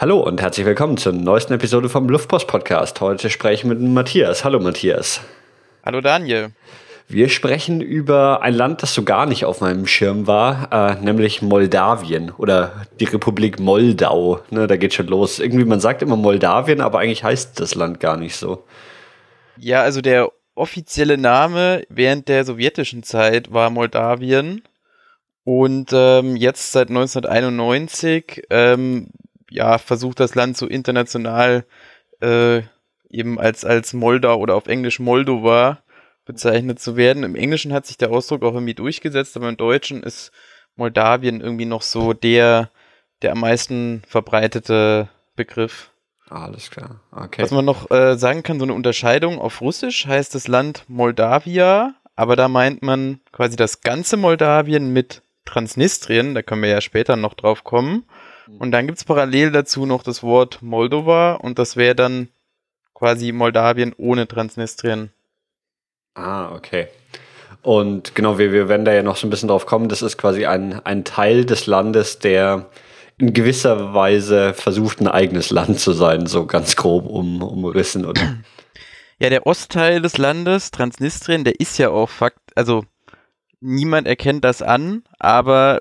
Hallo und herzlich willkommen zur neuesten Episode vom Luftpost Podcast. Heute spreche ich mit Matthias. Hallo Matthias. Hallo Daniel. Wir sprechen über ein Land, das so gar nicht auf meinem Schirm war, äh, nämlich Moldawien oder die Republik Moldau. Ne, da geht schon los. Irgendwie, man sagt immer Moldawien, aber eigentlich heißt das Land gar nicht so. Ja, also der offizielle Name während der sowjetischen Zeit war Moldawien. Und ähm, jetzt seit 1991 ähm, ja, versucht das Land so international äh, eben als, als Moldau oder auf Englisch Moldova bezeichnet zu werden. Im Englischen hat sich der Ausdruck auch irgendwie durchgesetzt, aber im Deutschen ist Moldawien irgendwie noch so der, der am meisten verbreitete Begriff. Alles klar. Okay. Was man noch äh, sagen kann, so eine Unterscheidung auf Russisch heißt das Land Moldawia, aber da meint man quasi das ganze Moldawien mit Transnistrien, da können wir ja später noch drauf kommen. Und dann gibt es parallel dazu noch das Wort Moldova und das wäre dann quasi Moldawien ohne Transnistrien. Ah, okay. Und genau, wir, wir werden da ja noch so ein bisschen drauf kommen. Das ist quasi ein, ein Teil des Landes, der in gewisser Weise versucht, ein eigenes Land zu sein, so ganz grob um, umrissen, oder? Ja, der Ostteil des Landes, Transnistrien, der ist ja auch Fakt, also niemand erkennt das an, aber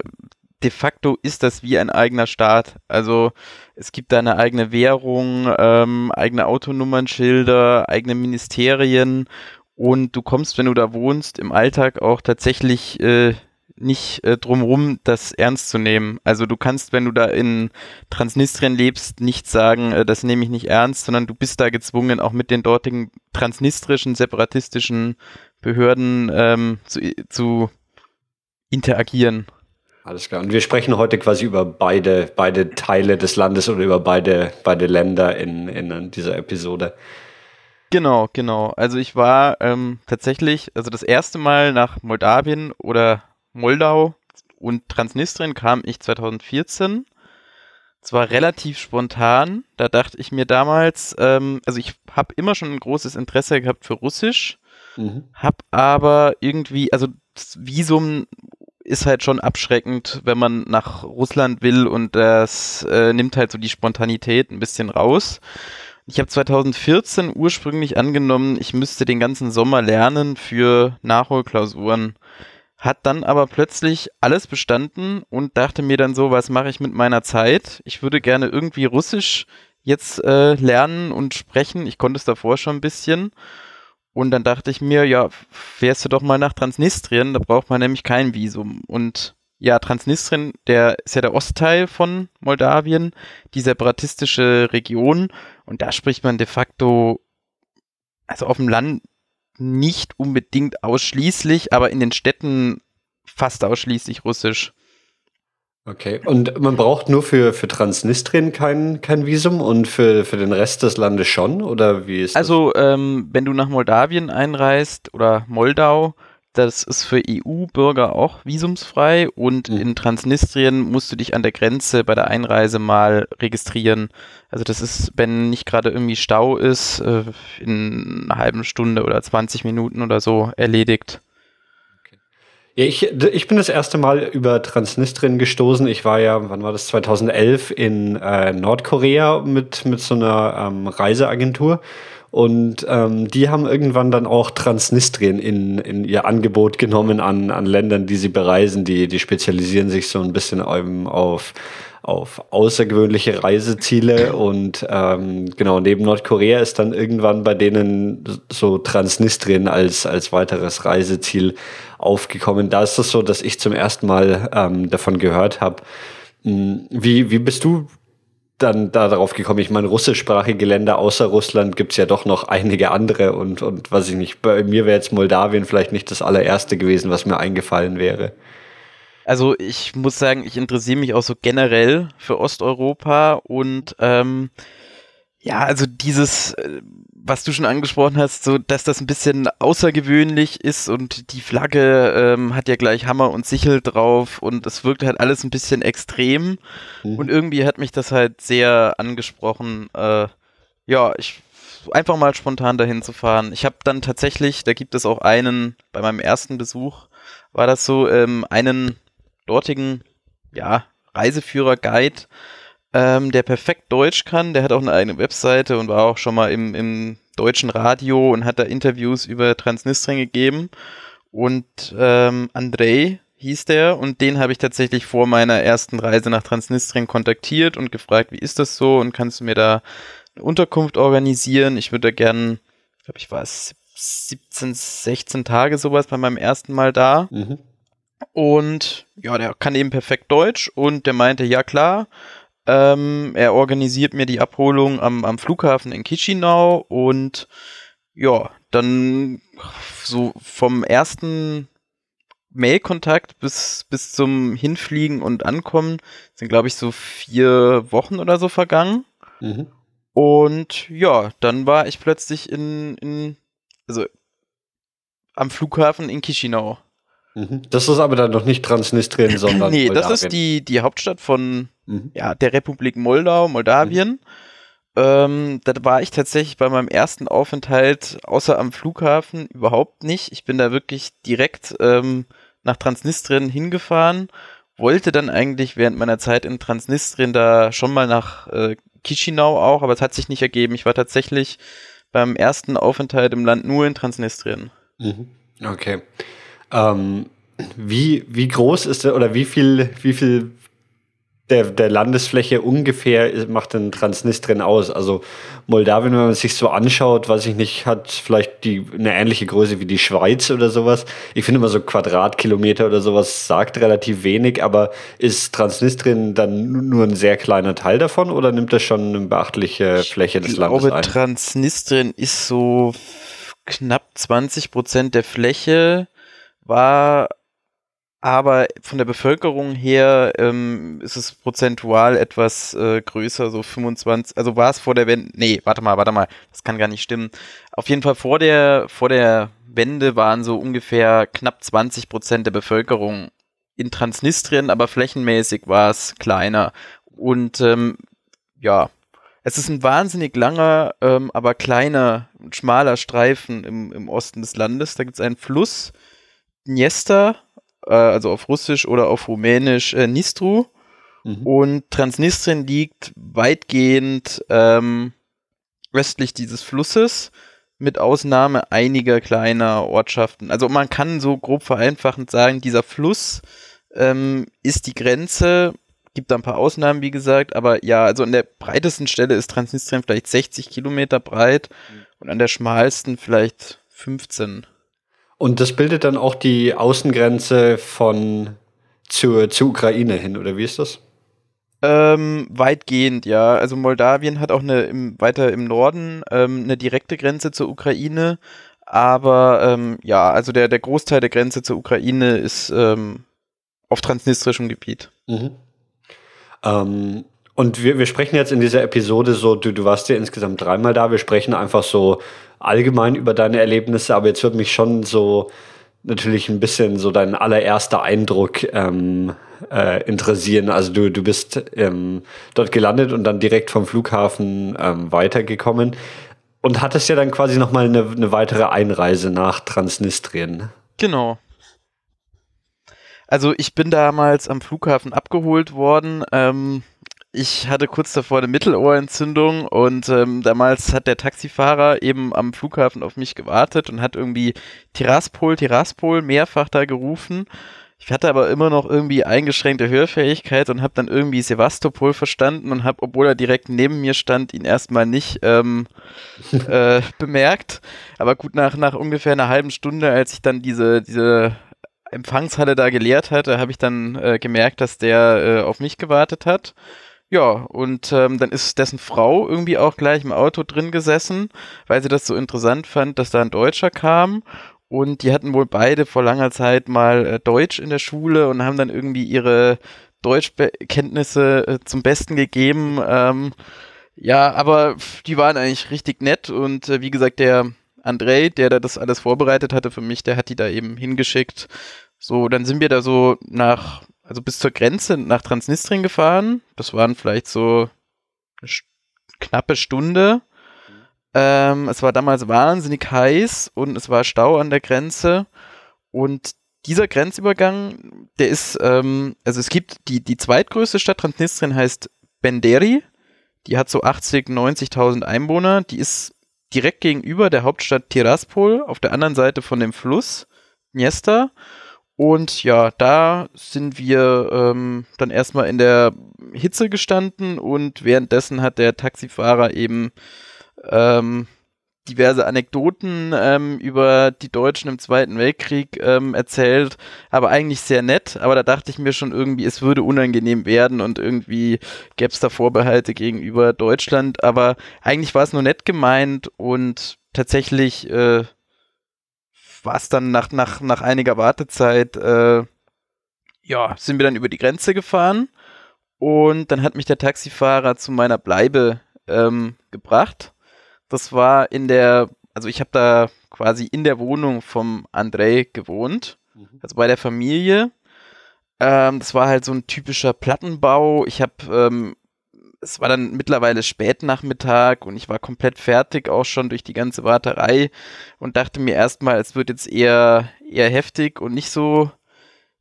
de facto ist das wie ein eigener Staat. Also es gibt da eine eigene Währung, ähm, eigene Autonummernschilder, eigene Ministerien und du kommst, wenn du da wohnst, im Alltag auch tatsächlich äh, nicht äh, drumrum, das ernst zu nehmen. Also du kannst, wenn du da in Transnistrien lebst, nicht sagen, äh, das nehme ich nicht ernst, sondern du bist da gezwungen, auch mit den dortigen transnistrischen, separatistischen Behörden ähm, zu, zu interagieren. Alles klar. Und wir sprechen heute quasi über beide, beide Teile des Landes oder über beide, beide Länder in, in dieser Episode. Genau, genau. Also ich war ähm, tatsächlich, also das erste Mal nach Moldawien oder Moldau und Transnistrien kam ich 2014. Zwar relativ spontan. Da dachte ich mir damals, ähm, also ich habe immer schon ein großes Interesse gehabt für Russisch, mhm. habe aber irgendwie, also das Visum ist halt schon abschreckend, wenn man nach Russland will und das äh, nimmt halt so die Spontanität ein bisschen raus. Ich habe 2014 ursprünglich angenommen, ich müsste den ganzen Sommer lernen für Nachholklausuren. Hat dann aber plötzlich alles bestanden und dachte mir dann so, was mache ich mit meiner Zeit? Ich würde gerne irgendwie Russisch jetzt äh, lernen und sprechen. Ich konnte es davor schon ein bisschen. Und dann dachte ich mir, ja, fährst du doch mal nach Transnistrien, da braucht man nämlich kein Visum. Und ja, Transnistrien, der ist ja der Ostteil von Moldawien, die separatistische Region. Und da spricht man de facto, also auf dem Land nicht unbedingt ausschließlich, aber in den Städten fast ausschließlich Russisch. Okay, und man braucht nur für, für Transnistrien kein, kein Visum und für, für den Rest des Landes schon? Oder wie ist Also, ähm, wenn du nach Moldawien einreist oder Moldau, das ist für EU-Bürger auch visumsfrei und mhm. in Transnistrien musst du dich an der Grenze bei der Einreise mal registrieren. Also das ist, wenn nicht gerade irgendwie Stau ist, äh, in einer halben Stunde oder 20 Minuten oder so erledigt. Ich, ich bin das erste Mal über Transnistrien gestoßen. Ich war ja, wann war das, 2011 in äh, Nordkorea mit, mit so einer ähm, Reiseagentur. Und ähm, die haben irgendwann dann auch Transnistrien in, in ihr Angebot genommen an, an Ländern, die sie bereisen. Die, die spezialisieren sich so ein bisschen auf, auf außergewöhnliche Reiseziele. Und ähm, genau, neben Nordkorea ist dann irgendwann bei denen so Transnistrien als, als weiteres Reiseziel aufgekommen. Da ist es so, dass ich zum ersten Mal ähm, davon gehört habe. Hm, wie, wie bist du dann da darauf gekommen. Ich meine, russischsprachige Länder außer Russland gibt es ja doch noch einige andere und, und was ich nicht, bei mir wäre jetzt Moldawien vielleicht nicht das allererste gewesen, was mir eingefallen wäre. Also ich muss sagen, ich interessiere mich auch so generell für Osteuropa und ähm, ja, also dieses, äh, was du schon angesprochen hast, so dass das ein bisschen außergewöhnlich ist und die Flagge ähm, hat ja gleich Hammer und Sichel drauf und es wirkt halt alles ein bisschen extrem mhm. und irgendwie hat mich das halt sehr angesprochen. Äh, ja, ich einfach mal spontan dahin zu fahren. Ich habe dann tatsächlich, da gibt es auch einen, bei meinem ersten Besuch war das so, ähm, einen dortigen, ja, Reiseführer, Guide, ähm, der perfekt Deutsch kann. Der hat auch eine eigene Webseite und war auch schon mal im, im deutschen Radio und hat da Interviews über Transnistrien gegeben. Und ähm, Andrei hieß der und den habe ich tatsächlich vor meiner ersten Reise nach Transnistrien kontaktiert und gefragt, wie ist das so und kannst du mir da eine Unterkunft organisieren? Ich würde da gern, glaube, ich war 17, 16 Tage sowas bei meinem ersten Mal da. Mhm. Und ja, der kann eben perfekt Deutsch und der meinte, ja klar, ähm, er organisiert mir die Abholung am, am Flughafen in Chisinau und ja, dann so vom ersten Mailkontakt bis, bis zum Hinfliegen und Ankommen sind, glaube ich, so vier Wochen oder so vergangen. Mhm. Und ja, dann war ich plötzlich in, in also am Flughafen in Chisinau. Mhm. Das ist aber dann noch nicht Transnistrien, sondern. nee, Moldawien. das ist die, die Hauptstadt von mhm. ja, der Republik Moldau, Moldawien. Mhm. Ähm, da war ich tatsächlich bei meinem ersten Aufenthalt außer am Flughafen überhaupt nicht. Ich bin da wirklich direkt ähm, nach Transnistrien hingefahren, wollte dann eigentlich während meiner Zeit in Transnistrien da schon mal nach äh, Chisinau auch, aber es hat sich nicht ergeben. Ich war tatsächlich beim ersten Aufenthalt im Land nur in Transnistrien. Mhm. Okay. Ähm, wie, wie groß ist der oder wie viel, wie viel der, der Landesfläche ungefähr macht denn Transnistrien aus? Also Moldawien, wenn man sich so anschaut, weiß ich nicht, hat vielleicht die, eine ähnliche Größe wie die Schweiz oder sowas. Ich finde immer so Quadratkilometer oder sowas sagt relativ wenig, aber ist Transnistrien dann nur ein sehr kleiner Teil davon oder nimmt das schon eine beachtliche Fläche des Landes ein? Ich glaube, Transnistrien ist so knapp 20 Prozent der Fläche war aber von der Bevölkerung her ähm, ist es prozentual etwas äh, größer, so 25, also war es vor der Wende, nee, warte mal, warte mal, das kann gar nicht stimmen. Auf jeden Fall vor der, vor der Wende waren so ungefähr knapp 20 Prozent der Bevölkerung in Transnistrien, aber flächenmäßig war es kleiner. Und ähm, ja, es ist ein wahnsinnig langer, ähm, aber kleiner, schmaler Streifen im, im Osten des Landes. Da gibt es einen Fluss, Dniester, äh, also auf Russisch oder auf Rumänisch äh, Nistru. Mhm. Und Transnistrien liegt weitgehend ähm, westlich dieses Flusses, mit Ausnahme einiger kleiner Ortschaften. Also man kann so grob vereinfachend sagen, dieser Fluss ähm, ist die Grenze, gibt da ein paar Ausnahmen, wie gesagt, aber ja, also an der breitesten Stelle ist Transnistrien vielleicht 60 Kilometer breit mhm. und an der schmalsten vielleicht 15. Und das bildet dann auch die Außengrenze von zur, zur Ukraine hin, oder wie ist das? Ähm, weitgehend, ja. Also Moldawien hat auch eine im, weiter im Norden ähm, eine direkte Grenze zur Ukraine, aber ähm, ja, also der, der Großteil der Grenze zur Ukraine ist ähm, auf transnistrischem Gebiet. Mhm. Und wir, wir sprechen jetzt in dieser Episode so, du, du warst ja insgesamt dreimal da, wir sprechen einfach so allgemein über deine Erlebnisse, aber jetzt würde mich schon so natürlich ein bisschen so dein allererster Eindruck ähm, äh, interessieren. Also du, du bist ähm, dort gelandet und dann direkt vom Flughafen ähm, weitergekommen und hattest ja dann quasi nochmal eine, eine weitere Einreise nach Transnistrien. Genau. Also ich bin damals am Flughafen abgeholt worden. Ähm, ich hatte kurz davor eine Mittelohrentzündung und ähm, damals hat der Taxifahrer eben am Flughafen auf mich gewartet und hat irgendwie Tiraspol, Tiraspol mehrfach da gerufen. Ich hatte aber immer noch irgendwie eingeschränkte Hörfähigkeit und habe dann irgendwie Sevastopol verstanden und habe, obwohl er direkt neben mir stand, ihn erstmal nicht ähm, äh, bemerkt. Aber gut, nach, nach ungefähr einer halben Stunde, als ich dann diese, diese Empfangshalle da geleert hatte, habe ich dann äh, gemerkt, dass der äh, auf mich gewartet hat. Ja, und ähm, dann ist dessen Frau irgendwie auch gleich im Auto drin gesessen, weil sie das so interessant fand, dass da ein Deutscher kam. Und die hatten wohl beide vor langer Zeit mal äh, Deutsch in der Schule und haben dann irgendwie ihre Deutschkenntnisse äh, zum Besten gegeben. Ähm, ja, aber die waren eigentlich richtig nett und äh, wie gesagt, der Andrei, der da das alles vorbereitet hatte für mich, der hat die da eben hingeschickt. So, dann sind wir da so nach also bis zur Grenze nach Transnistrien gefahren. Das waren vielleicht so eine knappe Stunde. Ähm, es war damals wahnsinnig heiß und es war Stau an der Grenze. Und dieser Grenzübergang, der ist, ähm, also es gibt die, die zweitgrößte Stadt Transnistrien heißt Benderi. Die hat so 80, 90.000 Einwohner. Die ist direkt gegenüber der Hauptstadt Tiraspol auf der anderen Seite von dem Fluss Dniester. Und ja, da sind wir ähm, dann erstmal in der Hitze gestanden und währenddessen hat der Taxifahrer eben ähm, diverse Anekdoten ähm, über die Deutschen im Zweiten Weltkrieg ähm, erzählt, aber eigentlich sehr nett. Aber da dachte ich mir schon irgendwie, es würde unangenehm werden und irgendwie gäbe es da Vorbehalte gegenüber Deutschland. Aber eigentlich war es nur nett gemeint und tatsächlich äh, war es dann nach, nach, nach einiger Wartezeit, äh, ja, sind wir dann über die Grenze gefahren und dann hat mich der Taxifahrer zu meiner Bleibe ähm, gebracht. Das war in der, also ich habe da quasi in der Wohnung vom Andrei gewohnt, mhm. also bei der Familie. Ähm, das war halt so ein typischer Plattenbau. Ich habe ähm, es war dann mittlerweile Spätnachmittag und ich war komplett fertig auch schon durch die ganze Warterei und dachte mir erstmal, es wird jetzt eher, eher heftig und nicht so,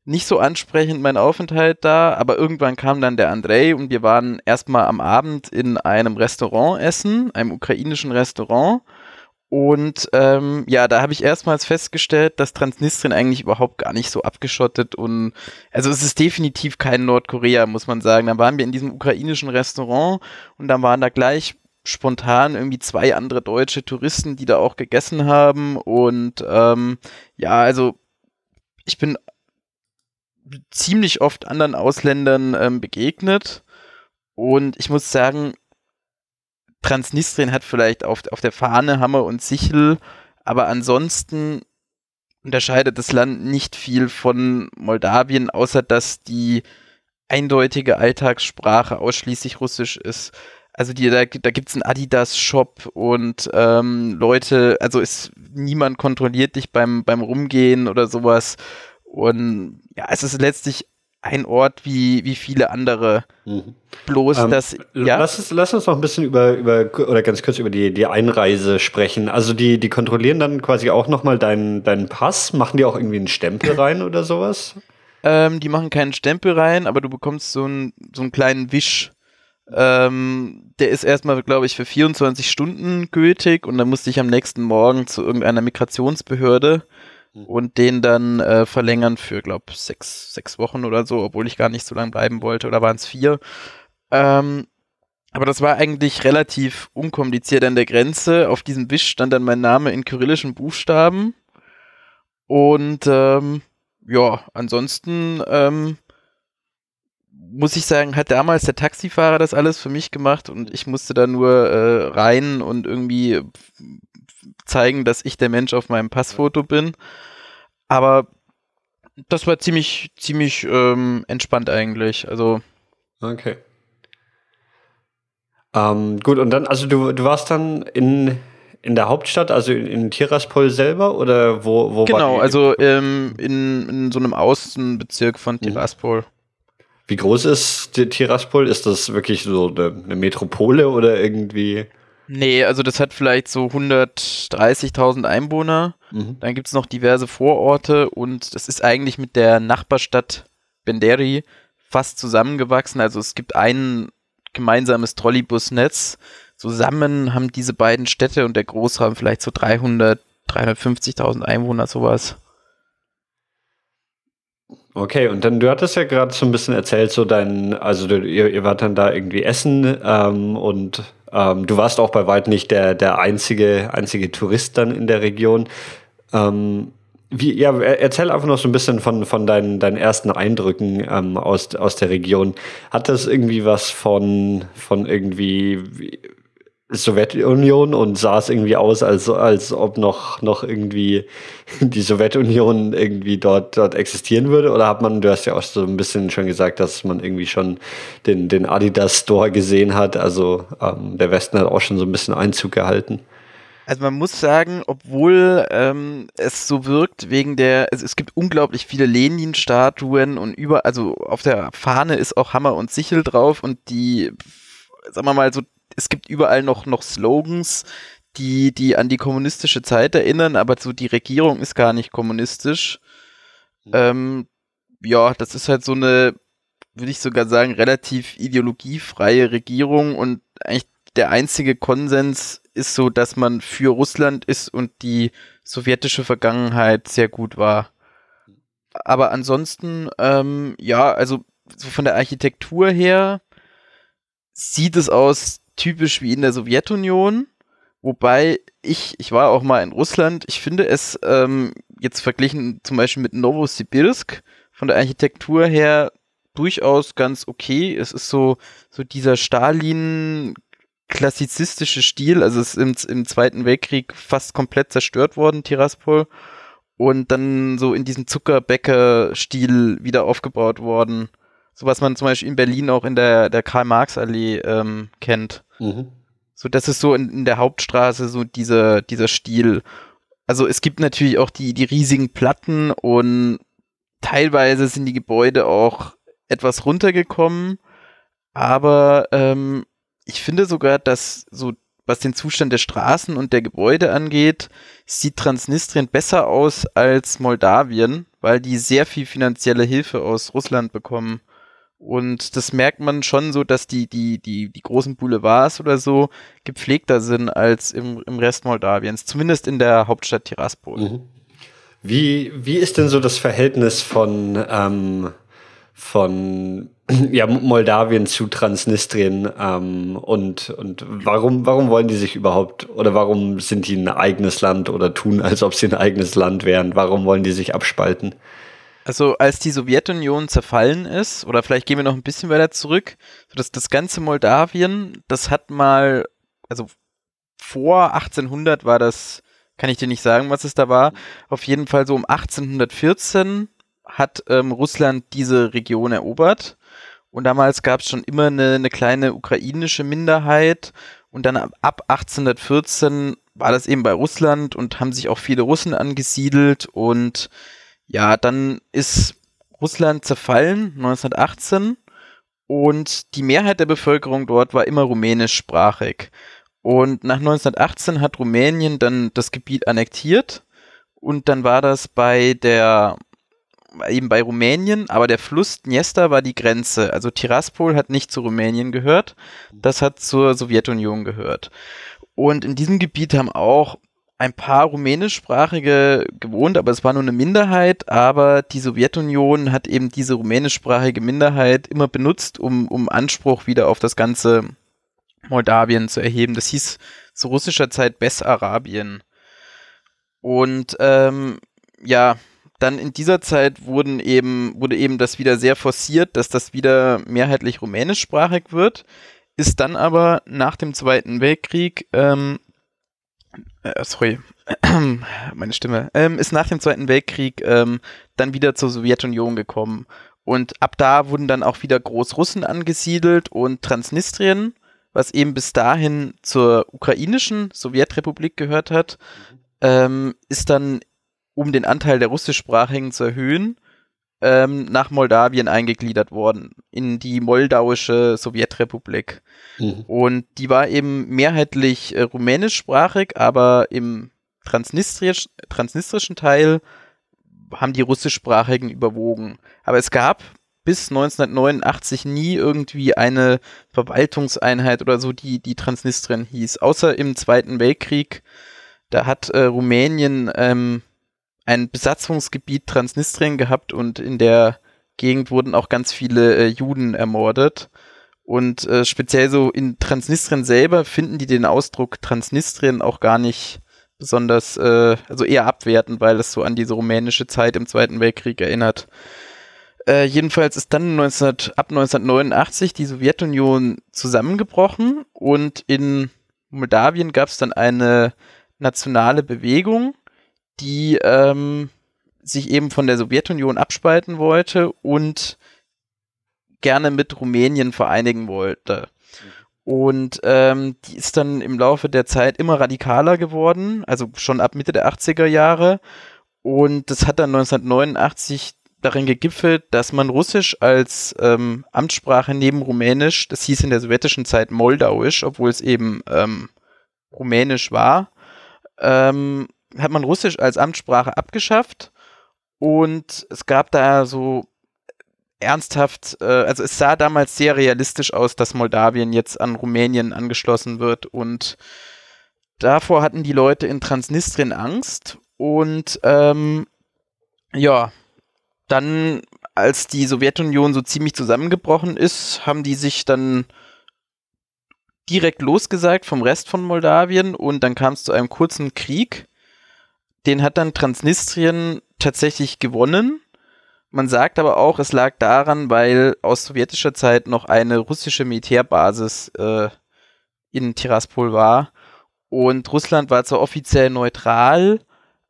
nicht so ansprechend mein Aufenthalt da, aber irgendwann kam dann der Andrei und wir waren erstmal am Abend in einem Restaurant essen, einem ukrainischen Restaurant und ähm, ja, da habe ich erstmals festgestellt, dass Transnistrien eigentlich überhaupt gar nicht so abgeschottet und also es ist definitiv kein Nordkorea, muss man sagen. Da waren wir in diesem ukrainischen Restaurant und dann waren da gleich spontan irgendwie zwei andere deutsche Touristen, die da auch gegessen haben. Und ähm, ja, also ich bin ziemlich oft anderen Ausländern ähm, begegnet. Und ich muss sagen, Transnistrien hat vielleicht auf, auf der Fahne Hammer und Sichel, aber ansonsten unterscheidet das Land nicht viel von Moldawien, außer dass die eindeutige Alltagssprache ausschließlich Russisch ist. Also die, da, da gibt es einen Adidas-Shop und ähm, Leute, also ist niemand kontrolliert dich beim, beim Rumgehen oder sowas. Und ja, es ist letztlich ein Ort wie, wie viele andere. Mhm. Bloß, ähm, dass. Ja? Lass, uns, lass uns noch ein bisschen über, über oder ganz kurz über die, die Einreise sprechen. Also, die, die kontrollieren dann quasi auch nochmal deinen, deinen Pass. Machen die auch irgendwie einen Stempel rein oder sowas? Ähm, die machen keinen Stempel rein, aber du bekommst so, ein, so einen kleinen Wisch. Ähm, der ist erstmal, glaube ich, für 24 Stunden gültig und dann musste ich am nächsten Morgen zu irgendeiner Migrationsbehörde. Und den dann äh, verlängern für, glaube sechs, sechs Wochen oder so, obwohl ich gar nicht so lange bleiben wollte, oder waren es vier. Ähm, aber das war eigentlich relativ unkompliziert an der Grenze. Auf diesem Wisch stand dann mein Name in kyrillischen Buchstaben. Und ähm, ja, ansonsten ähm, muss ich sagen, hat damals der Taxifahrer das alles für mich gemacht und ich musste da nur äh, rein und irgendwie zeigen, dass ich der Mensch auf meinem Passfoto bin. Aber das war ziemlich, ziemlich ähm, entspannt eigentlich. Also. Okay. Ähm, gut, und dann, also du, du warst dann in, in der Hauptstadt, also in, in Tiraspol selber oder wo, wo Genau, also ähm, in, in so einem Außenbezirk von mhm. Tiraspol. Wie groß ist Tiraspol? Ist das wirklich so eine, eine Metropole oder irgendwie? Nee, also das hat vielleicht so 130.000 Einwohner. Mhm. Dann gibt es noch diverse Vororte und das ist eigentlich mit der Nachbarstadt Benderi fast zusammengewachsen. Also es gibt ein gemeinsames Trolleybusnetz. Zusammen haben diese beiden Städte und der Großraum vielleicht so 300, 350.000 Einwohner, sowas. Okay, und dann, du hattest ja gerade so ein bisschen erzählt, so dein, also du, ihr, ihr wart dann da irgendwie essen ähm, und ähm, du warst auch bei weitem nicht der, der einzige, einzige Tourist dann in der Region. Ähm, wie, ja, erzähl einfach noch so ein bisschen von, von deinen, deinen ersten Eindrücken ähm, aus, aus der Region. Hat das irgendwie was von, von irgendwie Sowjetunion und sah es irgendwie aus, als, als ob noch, noch irgendwie die Sowjetunion irgendwie dort, dort existieren würde? Oder hat man, du hast ja auch so ein bisschen schon gesagt, dass man irgendwie schon den, den Adidas Store gesehen hat. Also ähm, der Westen hat auch schon so ein bisschen Einzug gehalten. Also man muss sagen, obwohl ähm, es so wirkt, wegen der, es, es gibt unglaublich viele Lenin-Statuen und über, also auf der Fahne ist auch Hammer und Sichel drauf und die, sagen wir mal, so es gibt überall noch, noch Slogans, die, die an die kommunistische Zeit erinnern, aber so die Regierung ist gar nicht kommunistisch. Mhm. Ähm, ja, das ist halt so eine würde ich sogar sagen, relativ ideologiefreie Regierung und eigentlich der einzige Konsens ist so, dass man für Russland ist und die sowjetische Vergangenheit sehr gut war. Aber ansonsten, ähm, ja, also so von der Architektur her sieht es aus typisch wie in der Sowjetunion. Wobei ich, ich war auch mal in Russland, ich finde es ähm, jetzt verglichen zum Beispiel mit Novosibirsk von der Architektur her durchaus ganz okay. Es ist so, so dieser Stalin klassizistische Stil, also es ist im, im Zweiten Weltkrieg fast komplett zerstört worden, Tiraspol, und dann so in diesem Zuckerbäcker-Stil wieder aufgebaut worden. So was man zum Beispiel in Berlin auch in der, der Karl-Marx-Allee ähm, kennt. Mhm. So, das ist so in, in der Hauptstraße so dieser, dieser Stil. Also es gibt natürlich auch die, die riesigen Platten und teilweise sind die Gebäude auch etwas runtergekommen, aber ähm, ich finde sogar, dass so was den Zustand der Straßen und der Gebäude angeht, sieht Transnistrien besser aus als Moldawien, weil die sehr viel finanzielle Hilfe aus Russland bekommen. Und das merkt man schon so, dass die, die, die, die großen Boulevards oder so gepflegter sind als im, im Rest Moldawiens, zumindest in der Hauptstadt Tiraspol. Mhm. Wie, wie ist denn so das Verhältnis von, ähm, von ja, Moldawien zu Transnistrien ähm, und, und warum, warum wollen die sich überhaupt oder warum sind die ein eigenes Land oder tun, als ob sie ein eigenes Land wären? Warum wollen die sich abspalten? Also als die Sowjetunion zerfallen ist, oder vielleicht gehen wir noch ein bisschen weiter zurück, das, das ganze Moldawien, das hat mal, also vor 1800 war das, kann ich dir nicht sagen, was es da war, auf jeden Fall so um 1814 hat ähm, Russland diese Region erobert und damals gab es schon immer eine, eine kleine ukrainische Minderheit. Und dann ab 1814 war das eben bei Russland und haben sich auch viele Russen angesiedelt. Und ja, dann ist Russland zerfallen 1918 und die Mehrheit der Bevölkerung dort war immer rumänischsprachig. Und nach 1918 hat Rumänien dann das Gebiet annektiert und dann war das bei der eben bei Rumänien, aber der Fluss Dniester war die Grenze. Also Tiraspol hat nicht zu Rumänien gehört, das hat zur Sowjetunion gehört. Und in diesem Gebiet haben auch ein paar rumänischsprachige gewohnt, aber es war nur eine Minderheit, aber die Sowjetunion hat eben diese rumänischsprachige Minderheit immer benutzt, um, um Anspruch wieder auf das ganze Moldawien zu erheben. Das hieß zu russischer Zeit Bessarabien. Und ähm, ja, dann in dieser Zeit wurden eben, wurde eben das wieder sehr forciert, dass das wieder mehrheitlich rumänischsprachig wird, ist dann aber nach dem Zweiten Weltkrieg, ähm, äh, sorry, meine Stimme, ähm, ist nach dem Zweiten Weltkrieg ähm, dann wieder zur Sowjetunion gekommen. Und ab da wurden dann auch wieder Großrussen angesiedelt und Transnistrien, was eben bis dahin zur ukrainischen Sowjetrepublik gehört hat, mhm. ähm, ist dann um den Anteil der russischsprachigen zu erhöhen, ähm, nach Moldawien eingegliedert worden, in die moldauische Sowjetrepublik. Mhm. Und die war eben mehrheitlich äh, rumänischsprachig, aber im transnistrisch, transnistrischen Teil haben die russischsprachigen überwogen. Aber es gab bis 1989 nie irgendwie eine Verwaltungseinheit oder so, die, die Transnistrien hieß. Außer im Zweiten Weltkrieg. Da hat äh, Rumänien ähm, ein Besatzungsgebiet Transnistrien gehabt und in der Gegend wurden auch ganz viele äh, Juden ermordet. Und äh, speziell so in Transnistrien selber finden die den Ausdruck Transnistrien auch gar nicht besonders, äh, also eher abwertend, weil es so an diese rumänische Zeit im Zweiten Weltkrieg erinnert. Äh, jedenfalls ist dann 19, ab 1989 die Sowjetunion zusammengebrochen und in Moldawien gab es dann eine nationale Bewegung, die ähm, sich eben von der Sowjetunion abspalten wollte und gerne mit Rumänien vereinigen wollte. Und ähm, die ist dann im Laufe der Zeit immer radikaler geworden, also schon ab Mitte der 80er Jahre. Und das hat dann 1989 darin gegipfelt, dass man Russisch als ähm, Amtssprache neben Rumänisch, das hieß in der sowjetischen Zeit Moldauisch, obwohl es eben ähm, Rumänisch war, ähm, hat man Russisch als Amtssprache abgeschafft und es gab da so ernsthaft, äh, also es sah damals sehr realistisch aus, dass Moldawien jetzt an Rumänien angeschlossen wird und davor hatten die Leute in Transnistrien Angst und ähm, ja, dann als die Sowjetunion so ziemlich zusammengebrochen ist, haben die sich dann direkt losgesagt vom Rest von Moldawien und dann kam es zu einem kurzen Krieg. Den hat dann Transnistrien tatsächlich gewonnen. Man sagt aber auch, es lag daran, weil aus sowjetischer Zeit noch eine russische Militärbasis äh, in Tiraspol war. Und Russland war zwar offiziell neutral,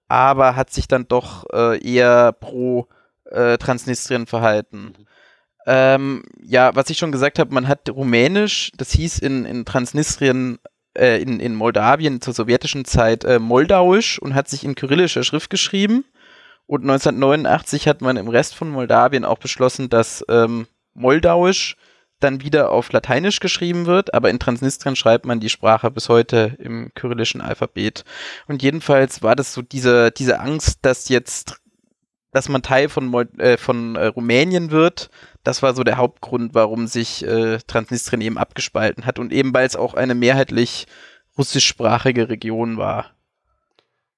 aber hat sich dann doch äh, eher pro äh, Transnistrien verhalten. Ähm, ja, was ich schon gesagt habe, man hat Rumänisch, das hieß in, in Transnistrien, äh, in, in Moldawien zur sowjetischen Zeit äh, Moldauisch und hat sich in kyrillischer Schrift geschrieben. Und 1989 hat man im Rest von Moldawien auch beschlossen, dass ähm, Moldauisch dann wieder auf Lateinisch geschrieben wird, aber in Transnistrien schreibt man die Sprache bis heute im kyrillischen Alphabet. Und jedenfalls war das so diese, diese Angst, dass jetzt, dass man Teil von, Mol äh, von äh, Rumänien wird. Das war so der Hauptgrund, warum sich äh, Transnistrien eben abgespalten hat und eben weil es auch eine mehrheitlich russischsprachige Region war.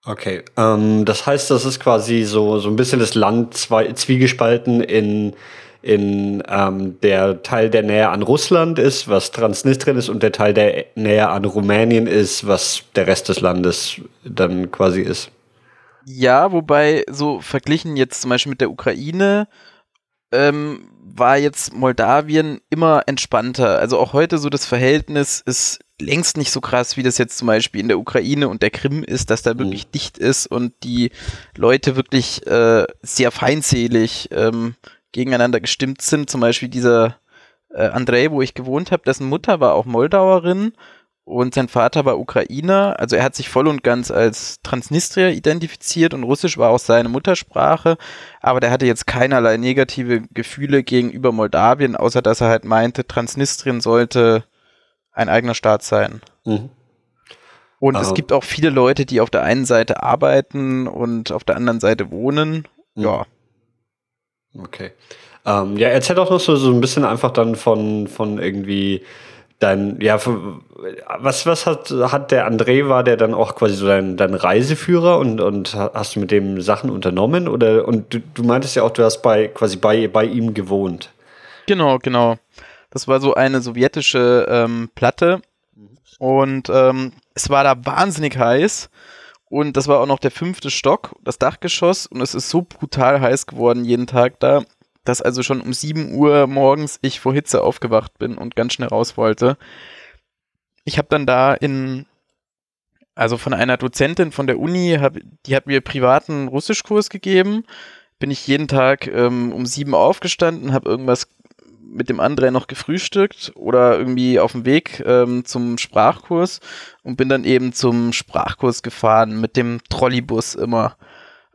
Okay, ähm, das heißt, das ist quasi so, so ein bisschen das Land zwei, zwiegespalten in in ähm, der Teil, der näher an Russland ist, was Transnistrien ist, und der Teil, der näher an Rumänien ist, was der Rest des Landes dann quasi ist. Ja, wobei so verglichen jetzt zum Beispiel mit der Ukraine ähm, war jetzt Moldawien immer entspannter. Also auch heute so das Verhältnis ist längst nicht so krass, wie das jetzt zum Beispiel in der Ukraine und der Krim ist, dass da wirklich mhm. dicht ist und die Leute wirklich äh, sehr feindselig ähm, gegeneinander gestimmt sind. Zum Beispiel dieser äh, Andrei, wo ich gewohnt habe, dessen Mutter war auch Moldauerin und sein Vater war Ukrainer. Also er hat sich voll und ganz als Transnistrier identifiziert und Russisch war auch seine Muttersprache. Aber der hatte jetzt keinerlei negative Gefühle gegenüber Moldawien, außer dass er halt meinte, Transnistrien sollte ein eigener Staat sein. Mhm. Und also. es gibt auch viele Leute, die auf der einen Seite arbeiten und auf der anderen Seite wohnen. Mhm. Ja. Okay. Ähm, ja, erzähl doch noch so, so ein bisschen einfach dann von, von irgendwie dein, ja, was, was hat, hat der André, war der dann auch quasi so dein, dein Reiseführer und, und hast du mit dem Sachen unternommen? Oder, und du, du meintest ja auch, du hast bei, quasi bei, bei ihm gewohnt. Genau, genau. Das war so eine sowjetische ähm, Platte und ähm, es war da wahnsinnig heiß. Und das war auch noch der fünfte Stock, das Dachgeschoss. Und es ist so brutal heiß geworden jeden Tag da, dass also schon um 7 Uhr morgens ich vor Hitze aufgewacht bin und ganz schnell raus wollte. Ich habe dann da in, also von einer Dozentin von der Uni, hab, die hat mir privaten Russischkurs gegeben. Bin ich jeden Tag ähm, um 7 Uhr aufgestanden, habe irgendwas mit dem André noch gefrühstückt oder irgendwie auf dem Weg ähm, zum Sprachkurs und bin dann eben zum Sprachkurs gefahren mit dem Trolleybus immer.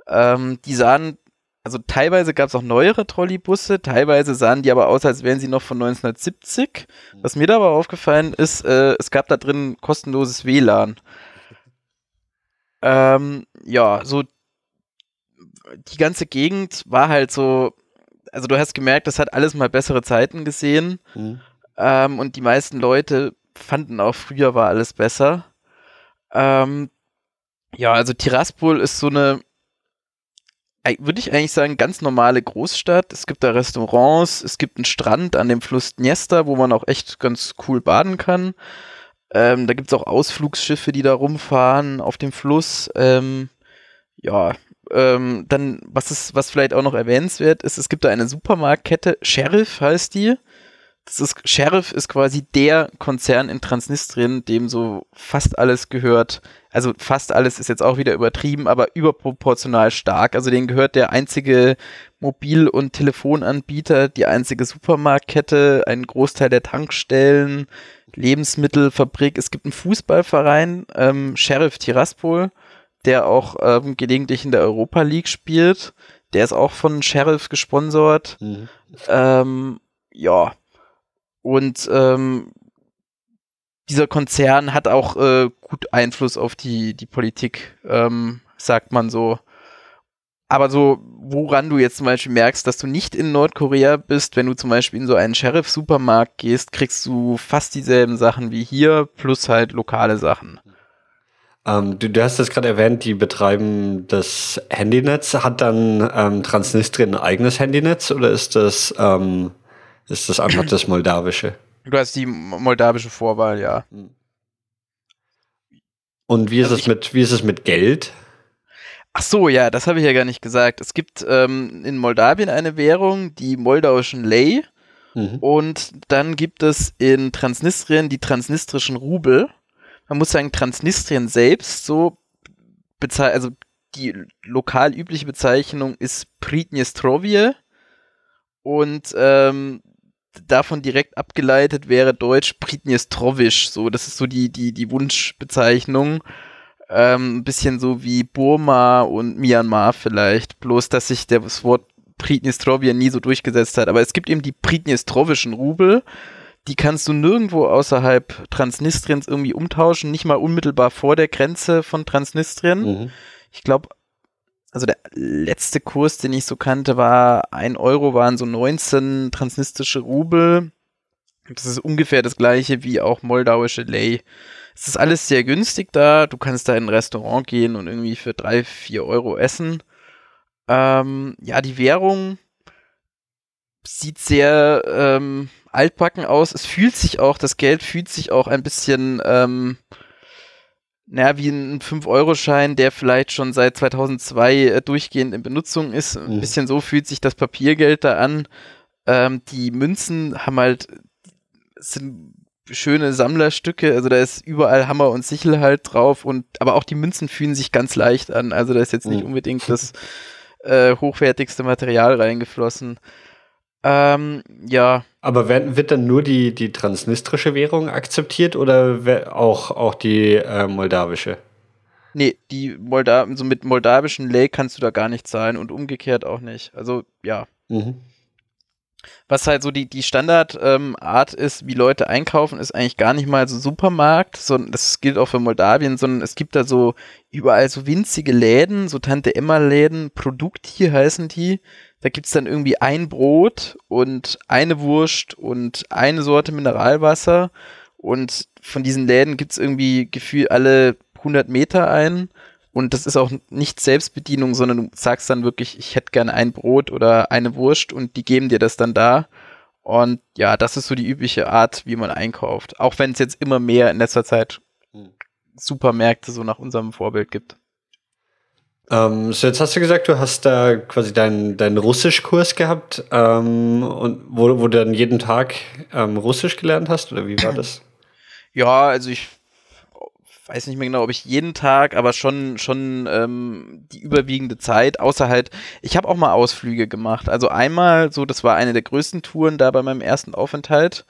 Ähm, die sahen, also teilweise gab es auch neuere Trolleybusse, teilweise sahen die aber aus, als wären sie noch von 1970. Was mir dabei aufgefallen ist, äh, es gab da drin kostenloses WLAN. Ähm, ja, so die ganze Gegend war halt so also du hast gemerkt, das hat alles mal bessere Zeiten gesehen. Mhm. Ähm, und die meisten Leute fanden auch, früher war alles besser. Ähm, ja, also Tiraspol ist so eine, würde ich eigentlich sagen, ganz normale Großstadt. Es gibt da Restaurants, es gibt einen Strand an dem Fluss Dniester, wo man auch echt ganz cool baden kann. Ähm, da gibt es auch Ausflugsschiffe, die da rumfahren auf dem Fluss. Ähm, ja, ähm, dann, was ist, was vielleicht auch noch erwähnenswert ist, es gibt da eine Supermarktkette, Sheriff heißt die. Das ist, Sheriff ist quasi der Konzern in Transnistrien, dem so fast alles gehört. Also fast alles ist jetzt auch wieder übertrieben, aber überproportional stark. Also denen gehört der einzige Mobil- und Telefonanbieter, die einzige Supermarktkette, ein Großteil der Tankstellen, Lebensmittelfabrik. Es gibt einen Fußballverein, ähm, Sheriff Tiraspol der auch ähm, gelegentlich in der Europa League spielt. Der ist auch von Sheriff gesponsert. Mhm. Ähm, ja. Und ähm, dieser Konzern hat auch äh, gut Einfluss auf die, die Politik, ähm, sagt man so. aber so, woran du jetzt zum Beispiel merkst, dass du nicht in Nordkorea bist, wenn du zum Beispiel in so einen Sheriff-Supermarkt gehst, kriegst du fast dieselben Sachen wie hier, plus halt lokale Sachen. Ähm, du, du, hast das gerade erwähnt, die betreiben das Handynetz. Hat dann ähm, Transnistrien ein eigenes Handynetz oder ist das, ähm, ist das einfach das moldawische? Du hast die moldawische Vorwahl, ja. Und wie ist also es mit, wie ist es mit Geld? Ach so, ja, das habe ich ja gar nicht gesagt. Es gibt ähm, in Moldawien eine Währung, die moldauischen Lei. Mhm. Und dann gibt es in Transnistrien die transnistrischen Rubel. Man muss sagen, Transnistrien selbst so bezeichnet, also die lokal übliche Bezeichnung ist Pridnestrovie. Und ähm, davon direkt abgeleitet wäre Deutsch Pridnestrovisch. So, das ist so die, die, die Wunschbezeichnung. Ähm, ein bisschen so wie Burma und Myanmar vielleicht, bloß dass sich das Wort Pridnestrovia nie so durchgesetzt hat. Aber es gibt eben die Pridnestrovischen Rubel, die kannst du nirgendwo außerhalb Transnistriens irgendwie umtauschen, nicht mal unmittelbar vor der Grenze von Transnistrien. Mhm. Ich glaube, also der letzte Kurs, den ich so kannte, war ein Euro, waren so 19 transnistrische Rubel. Das ist ungefähr das gleiche wie auch moldauische Lei. Es ist alles sehr günstig da. Du kannst da in ein Restaurant gehen und irgendwie für drei, vier Euro essen. Ähm, ja, die Währung sieht sehr ähm, altbacken aus. Es fühlt sich auch, das Geld fühlt sich auch ein bisschen, ähm, naja, wie ein 5-Euro-Schein, der vielleicht schon seit 2002 äh, durchgehend in Benutzung ist. Ein mhm. bisschen so fühlt sich das Papiergeld da an. Ähm, die Münzen haben halt, sind schöne Sammlerstücke. Also da ist überall Hammer und Sichel halt drauf und aber auch die Münzen fühlen sich ganz leicht an. Also da ist jetzt nicht mhm. unbedingt das äh, hochwertigste Material reingeflossen. Ähm, ja. Aber wird, wird dann nur die, die transnistrische Währung akzeptiert oder auch, auch die äh, moldawische? Nee, die Molda so mit moldawischen Lei kannst du da gar nicht zahlen und umgekehrt auch nicht. Also ja. Mhm. Was halt so die, die Standardart ähm, ist, wie Leute einkaufen, ist eigentlich gar nicht mal so Supermarkt, sondern das gilt auch für Moldawien, sondern es gibt da so überall so winzige Läden, so Tante Emma-Läden, Produkttier heißen die. Da gibt es dann irgendwie ein Brot und eine Wurst und eine Sorte Mineralwasser. Und von diesen Läden gibt es irgendwie gefühlt alle 100 Meter ein. Und das ist auch nicht Selbstbedienung, sondern du sagst dann wirklich, ich hätte gerne ein Brot oder eine Wurst und die geben dir das dann da. Und ja, das ist so die übliche Art, wie man einkauft. Auch wenn es jetzt immer mehr in letzter Zeit hm. Supermärkte so nach unserem Vorbild gibt. Ähm, so jetzt hast du gesagt, du hast da quasi deinen dein Russischkurs gehabt ähm, und wo, wo du dann jeden Tag ähm, Russisch gelernt hast oder wie war das? Ja, also ich weiß nicht mehr genau, ob ich jeden Tag, aber schon, schon ähm, die überwiegende Zeit, außer halt, ich habe auch mal Ausflüge gemacht. Also einmal, so, das war eine der größten Touren da bei meinem ersten Aufenthalt,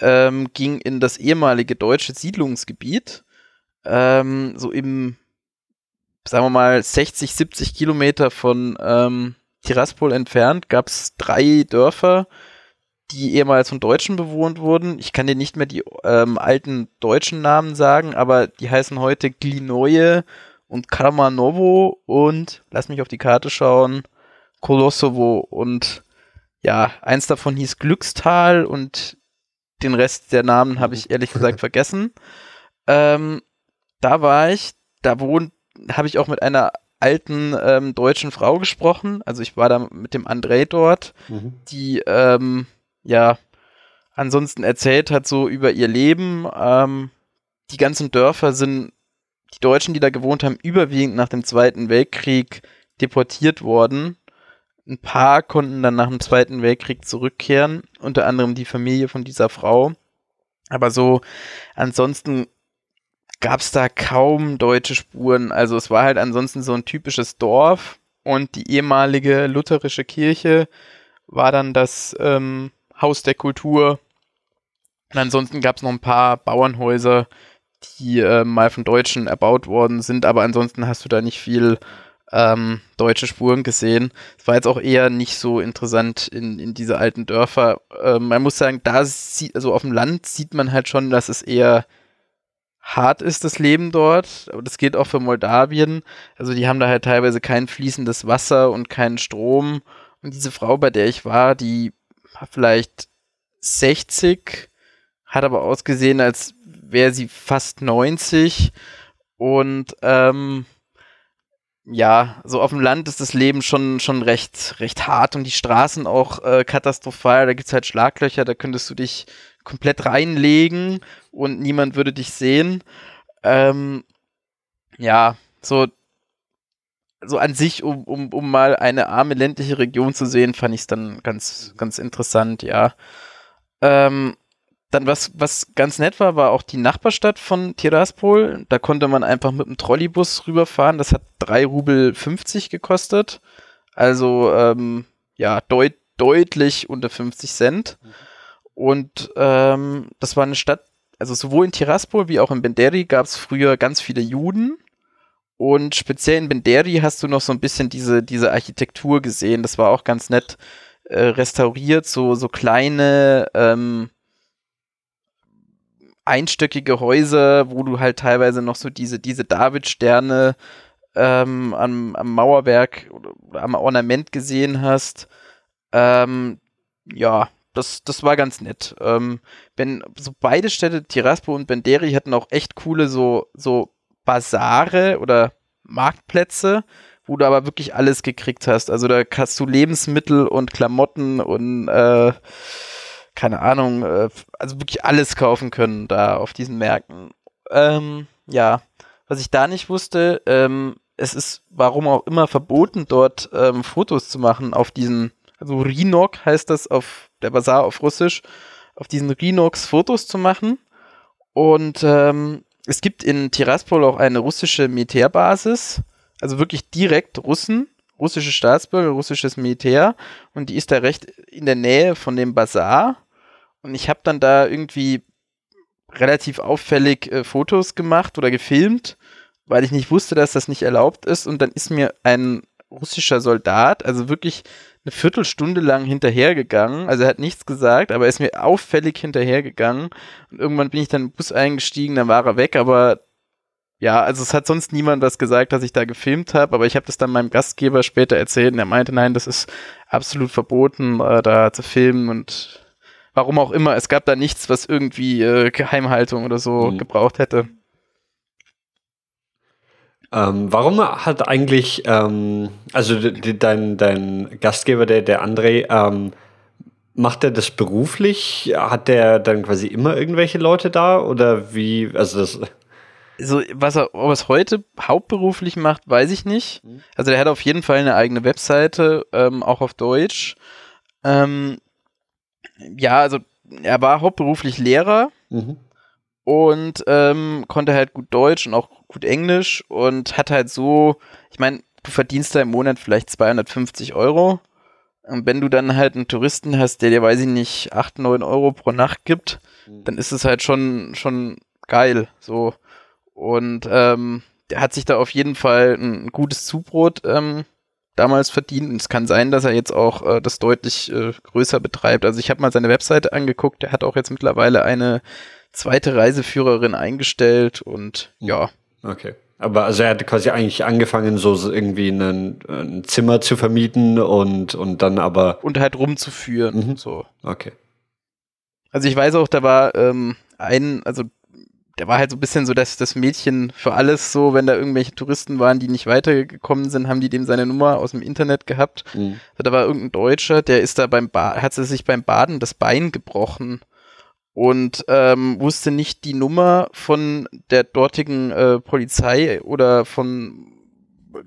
ähm, ging in das ehemalige deutsche Siedlungsgebiet, ähm, so im, sagen wir mal, 60, 70 Kilometer von ähm, Tiraspol entfernt, gab es drei Dörfer, die ehemals von Deutschen bewohnt wurden. Ich kann dir nicht mehr die ähm, alten deutschen Namen sagen, aber die heißen heute Glinoje und Karmanovo und, lass mich auf die Karte schauen, Kolossovo und ja, eins davon hieß Glückstal und den Rest der Namen habe ich ehrlich gesagt vergessen. Ähm, da war ich, da wohnt, habe ich auch mit einer alten ähm, deutschen Frau gesprochen. Also ich war da mit dem André dort, mhm. die ähm, ja, ansonsten erzählt hat, so über ihr Leben. Ähm, die ganzen Dörfer sind, die Deutschen, die da gewohnt haben, überwiegend nach dem Zweiten Weltkrieg deportiert worden. Ein paar konnten dann nach dem Zweiten Weltkrieg zurückkehren, unter anderem die Familie von dieser Frau. Aber so, ansonsten gab es da kaum deutsche Spuren. Also es war halt ansonsten so ein typisches Dorf und die ehemalige lutherische Kirche war dann das ähm, Haus der Kultur. Und ansonsten gab es noch ein paar Bauernhäuser, die äh, mal von Deutschen erbaut worden sind, aber ansonsten hast du da nicht viel ähm, deutsche Spuren gesehen. Es war jetzt auch eher nicht so interessant in, in diese alten Dörfer. Ähm, man muss sagen, da sieht, also auf dem Land sieht man halt schon, dass es eher hart ist das Leben dort, aber das gilt auch für Moldawien. Also die haben da halt teilweise kein fließendes Wasser und keinen Strom. Und diese Frau, bei der ich war, die vielleicht 60, hat aber ausgesehen, als wäre sie fast 90. Und ähm, ja, so auf dem Land ist das Leben schon, schon recht, recht hart und die Straßen auch äh, katastrophal. Da gibt es halt Schlaglöcher, da könntest du dich komplett reinlegen und niemand würde dich sehen. Ähm, ja, so, so an sich, um, um, um mal eine arme ländliche Region zu sehen, fand ich es dann ganz, ganz interessant, ja. Ähm, dann was, was ganz nett war, war auch die Nachbarstadt von Tiraspol. Da konnte man einfach mit dem Trolleybus rüberfahren. Das hat 3 Rubel 50 gekostet. Also ähm, ja, deut deutlich unter 50 Cent. Und ähm, das war eine Stadt, also sowohl in Tiraspol wie auch in Benderi gab es früher ganz viele Juden. Und speziell in Benderi hast du noch so ein bisschen diese, diese Architektur gesehen. Das war auch ganz nett äh, restauriert, so, so kleine ähm, einstöckige Häuser, wo du halt teilweise noch so diese, diese David-Sterne ähm, am, am Mauerwerk oder am Ornament gesehen hast. Ähm, ja, das, das war ganz nett. Ähm, wenn so beide Städte, Tiraspol und Benderi, hatten auch echt coole so, so Basare oder Marktplätze, wo du aber wirklich alles gekriegt hast. Also da hast du Lebensmittel und Klamotten und äh, keine Ahnung, äh, also wirklich alles kaufen können da auf diesen Märkten. Ähm, ja, was ich da nicht wusste, ähm, es ist warum auch immer verboten, dort ähm, Fotos zu machen auf diesen, also Rinok heißt das auf der Bazar auf Russisch, auf diesen Rinox Fotos zu machen. Und ähm, es gibt in Tiraspol auch eine russische Militärbasis, also wirklich direkt Russen, russische Staatsbürger, russisches Militär. Und die ist da recht in der Nähe von dem Bazar. Und ich habe dann da irgendwie relativ auffällig äh, Fotos gemacht oder gefilmt, weil ich nicht wusste, dass das nicht erlaubt ist. Und dann ist mir ein russischer Soldat, also wirklich eine Viertelstunde lang hinterhergegangen. Also er hat nichts gesagt, aber er ist mir auffällig hinterhergegangen. Und irgendwann bin ich dann im Bus eingestiegen, dann war er weg, aber ja, also es hat sonst niemand was gesagt, dass ich da gefilmt habe, aber ich habe das dann meinem Gastgeber später erzählt und er meinte, nein, das ist absolut verboten, äh, da zu filmen und warum auch immer, es gab da nichts, was irgendwie äh, Geheimhaltung oder so mhm. gebraucht hätte. Ähm, warum hat eigentlich, ähm, also dein, dein Gastgeber, der, der André, ähm, macht er das beruflich? Hat der dann quasi immer irgendwelche Leute da oder wie, also das so, was er, ob er es heute hauptberuflich macht, weiß ich nicht. Mhm. Also der hat auf jeden Fall eine eigene Webseite, ähm, auch auf Deutsch. Ähm, ja, also er war hauptberuflich Lehrer mhm. Und ähm, konnte halt gut Deutsch und auch gut Englisch und hat halt so, ich meine, du verdienst da im Monat vielleicht 250 Euro. Und wenn du dann halt einen Touristen hast, der dir, weiß ich nicht, 8, 9 Euro pro Nacht gibt, mhm. dann ist es halt schon, schon geil. So. Und ähm, der hat sich da auf jeden Fall ein, gutes Zubrot ähm, damals verdient. Und es kann sein, dass er jetzt auch äh, das deutlich äh, größer betreibt. Also ich habe mal seine Webseite angeguckt. Der hat auch jetzt mittlerweile eine zweite Reiseführerin eingestellt und ja. Okay. Aber also er hat quasi eigentlich angefangen, so irgendwie einen, ein Zimmer zu vermieten und, und dann aber. Und halt rumzuführen. Mhm. So. Okay. Also ich weiß auch, da war ähm, ein, also der war halt so ein bisschen so das, das Mädchen für alles so, wenn da irgendwelche Touristen waren, die nicht weitergekommen sind, haben die dem seine Nummer aus dem Internet gehabt. Mhm. Da war irgendein Deutscher, der ist da beim ba hat sich beim Baden das Bein gebrochen und ähm, wusste nicht die Nummer von der dortigen äh, Polizei oder von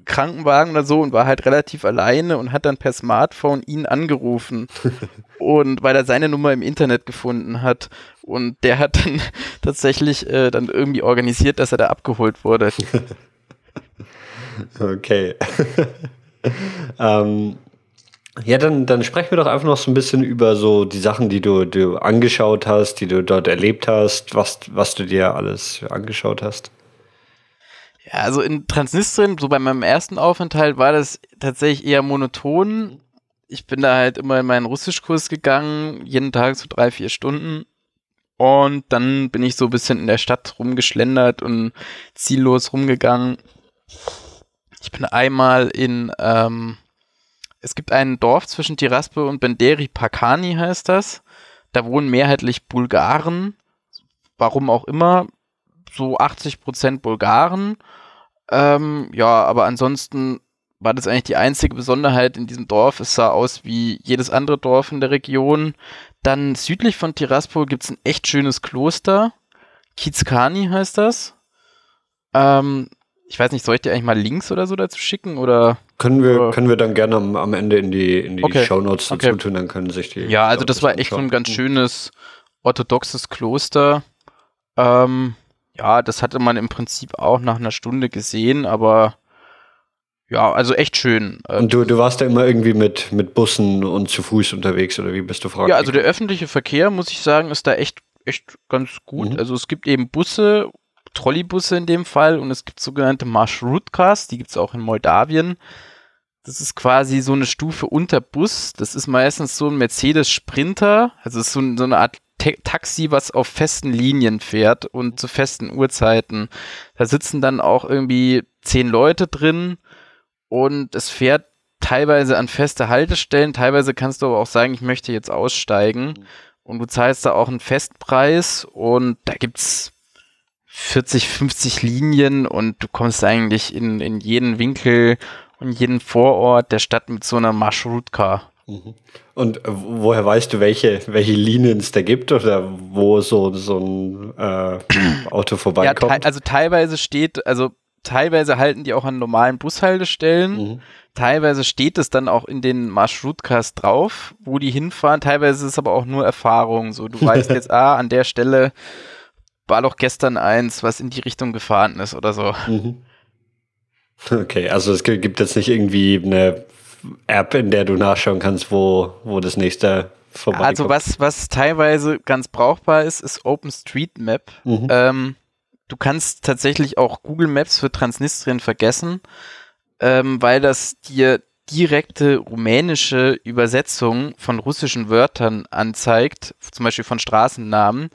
Krankenwagen oder so und war halt relativ alleine und hat dann per Smartphone ihn angerufen. und weil er seine Nummer im Internet gefunden hat. Und der hat dann tatsächlich äh, dann irgendwie organisiert, dass er da abgeholt wurde. okay. ähm, ja, dann, dann sprechen wir doch einfach noch so ein bisschen über so die Sachen, die du, du angeschaut hast, die du dort erlebt hast, was, was du dir alles angeschaut hast. Ja, also in Transnistrien, so bei meinem ersten Aufenthalt, war das tatsächlich eher monoton. Ich bin da halt immer in meinen Russischkurs gegangen, jeden Tag so drei, vier Stunden. Und dann bin ich so ein bisschen in der Stadt rumgeschlendert und ziellos rumgegangen. Ich bin einmal in, ähm, es gibt ein Dorf zwischen Tiraspol und Benderi Pakani heißt das. Da wohnen mehrheitlich Bulgaren. Warum auch immer. So 80 Prozent Bulgaren. Ähm, ja, aber ansonsten war das eigentlich die einzige Besonderheit in diesem Dorf. Es sah aus wie jedes andere Dorf in der Region. Dann südlich von Tiraspol gibt es ein echt schönes Kloster. Kizkani heißt das. Ähm, ich weiß nicht, soll ich dir eigentlich mal Links oder so dazu schicken? Oder, können, wir, oder? können wir dann gerne am, am Ende in die, in die okay. Shownotes dazu okay. tun, dann können sich die. Ja, also das war echt so ein ganz schönes orthodoxes Kloster. Ähm, ja, das hatte man im Prinzip auch nach einer Stunde gesehen, aber ja, also echt schön. Äh, und du, du warst da immer irgendwie mit, mit Bussen und zu Fuß unterwegs oder wie bist du fraglich? Ja, also der öffentliche Verkehr, muss ich sagen, ist da echt, echt ganz gut. Mhm. Also es gibt eben Busse, Trolleybusse in dem Fall und es gibt sogenannte Marschrutkas, die gibt es auch in Moldawien. Das ist quasi so eine Stufe unter Bus. Das ist meistens so ein Mercedes Sprinter, also so, so eine Art Taxi, was auf festen Linien fährt und zu festen Uhrzeiten. Da sitzen dann auch irgendwie zehn Leute drin und es fährt teilweise an feste Haltestellen, teilweise kannst du aber auch sagen, ich möchte jetzt aussteigen mhm. und du zahlst da auch einen Festpreis und da gibt's 40, 50 Linien und du kommst eigentlich in, in jeden Winkel und jeden Vorort der Stadt mit so einer Marschrutka. Mhm. Und woher weißt du, welche, welche Linien es da gibt oder wo so, so ein äh, Auto vorbeikommt? Ja, te also teilweise steht, also teilweise halten die auch an normalen Bushaltestellen. Mhm. Teilweise steht es dann auch in den Marschrutkas drauf, wo die hinfahren. Teilweise ist es aber auch nur Erfahrung. So, du weißt jetzt, ah, an der Stelle war doch gestern eins, was in die Richtung gefahren ist oder so. Mhm. Okay, also es gibt jetzt nicht irgendwie eine App, in der du nachschauen kannst, wo, wo das nächste vorbeikommt. Also was, was teilweise ganz brauchbar ist, ist OpenStreetMap. Mhm. Ähm, du kannst tatsächlich auch Google Maps für Transnistrien vergessen, ähm, weil das dir direkte rumänische Übersetzung von russischen Wörtern anzeigt, zum Beispiel von Straßennamen,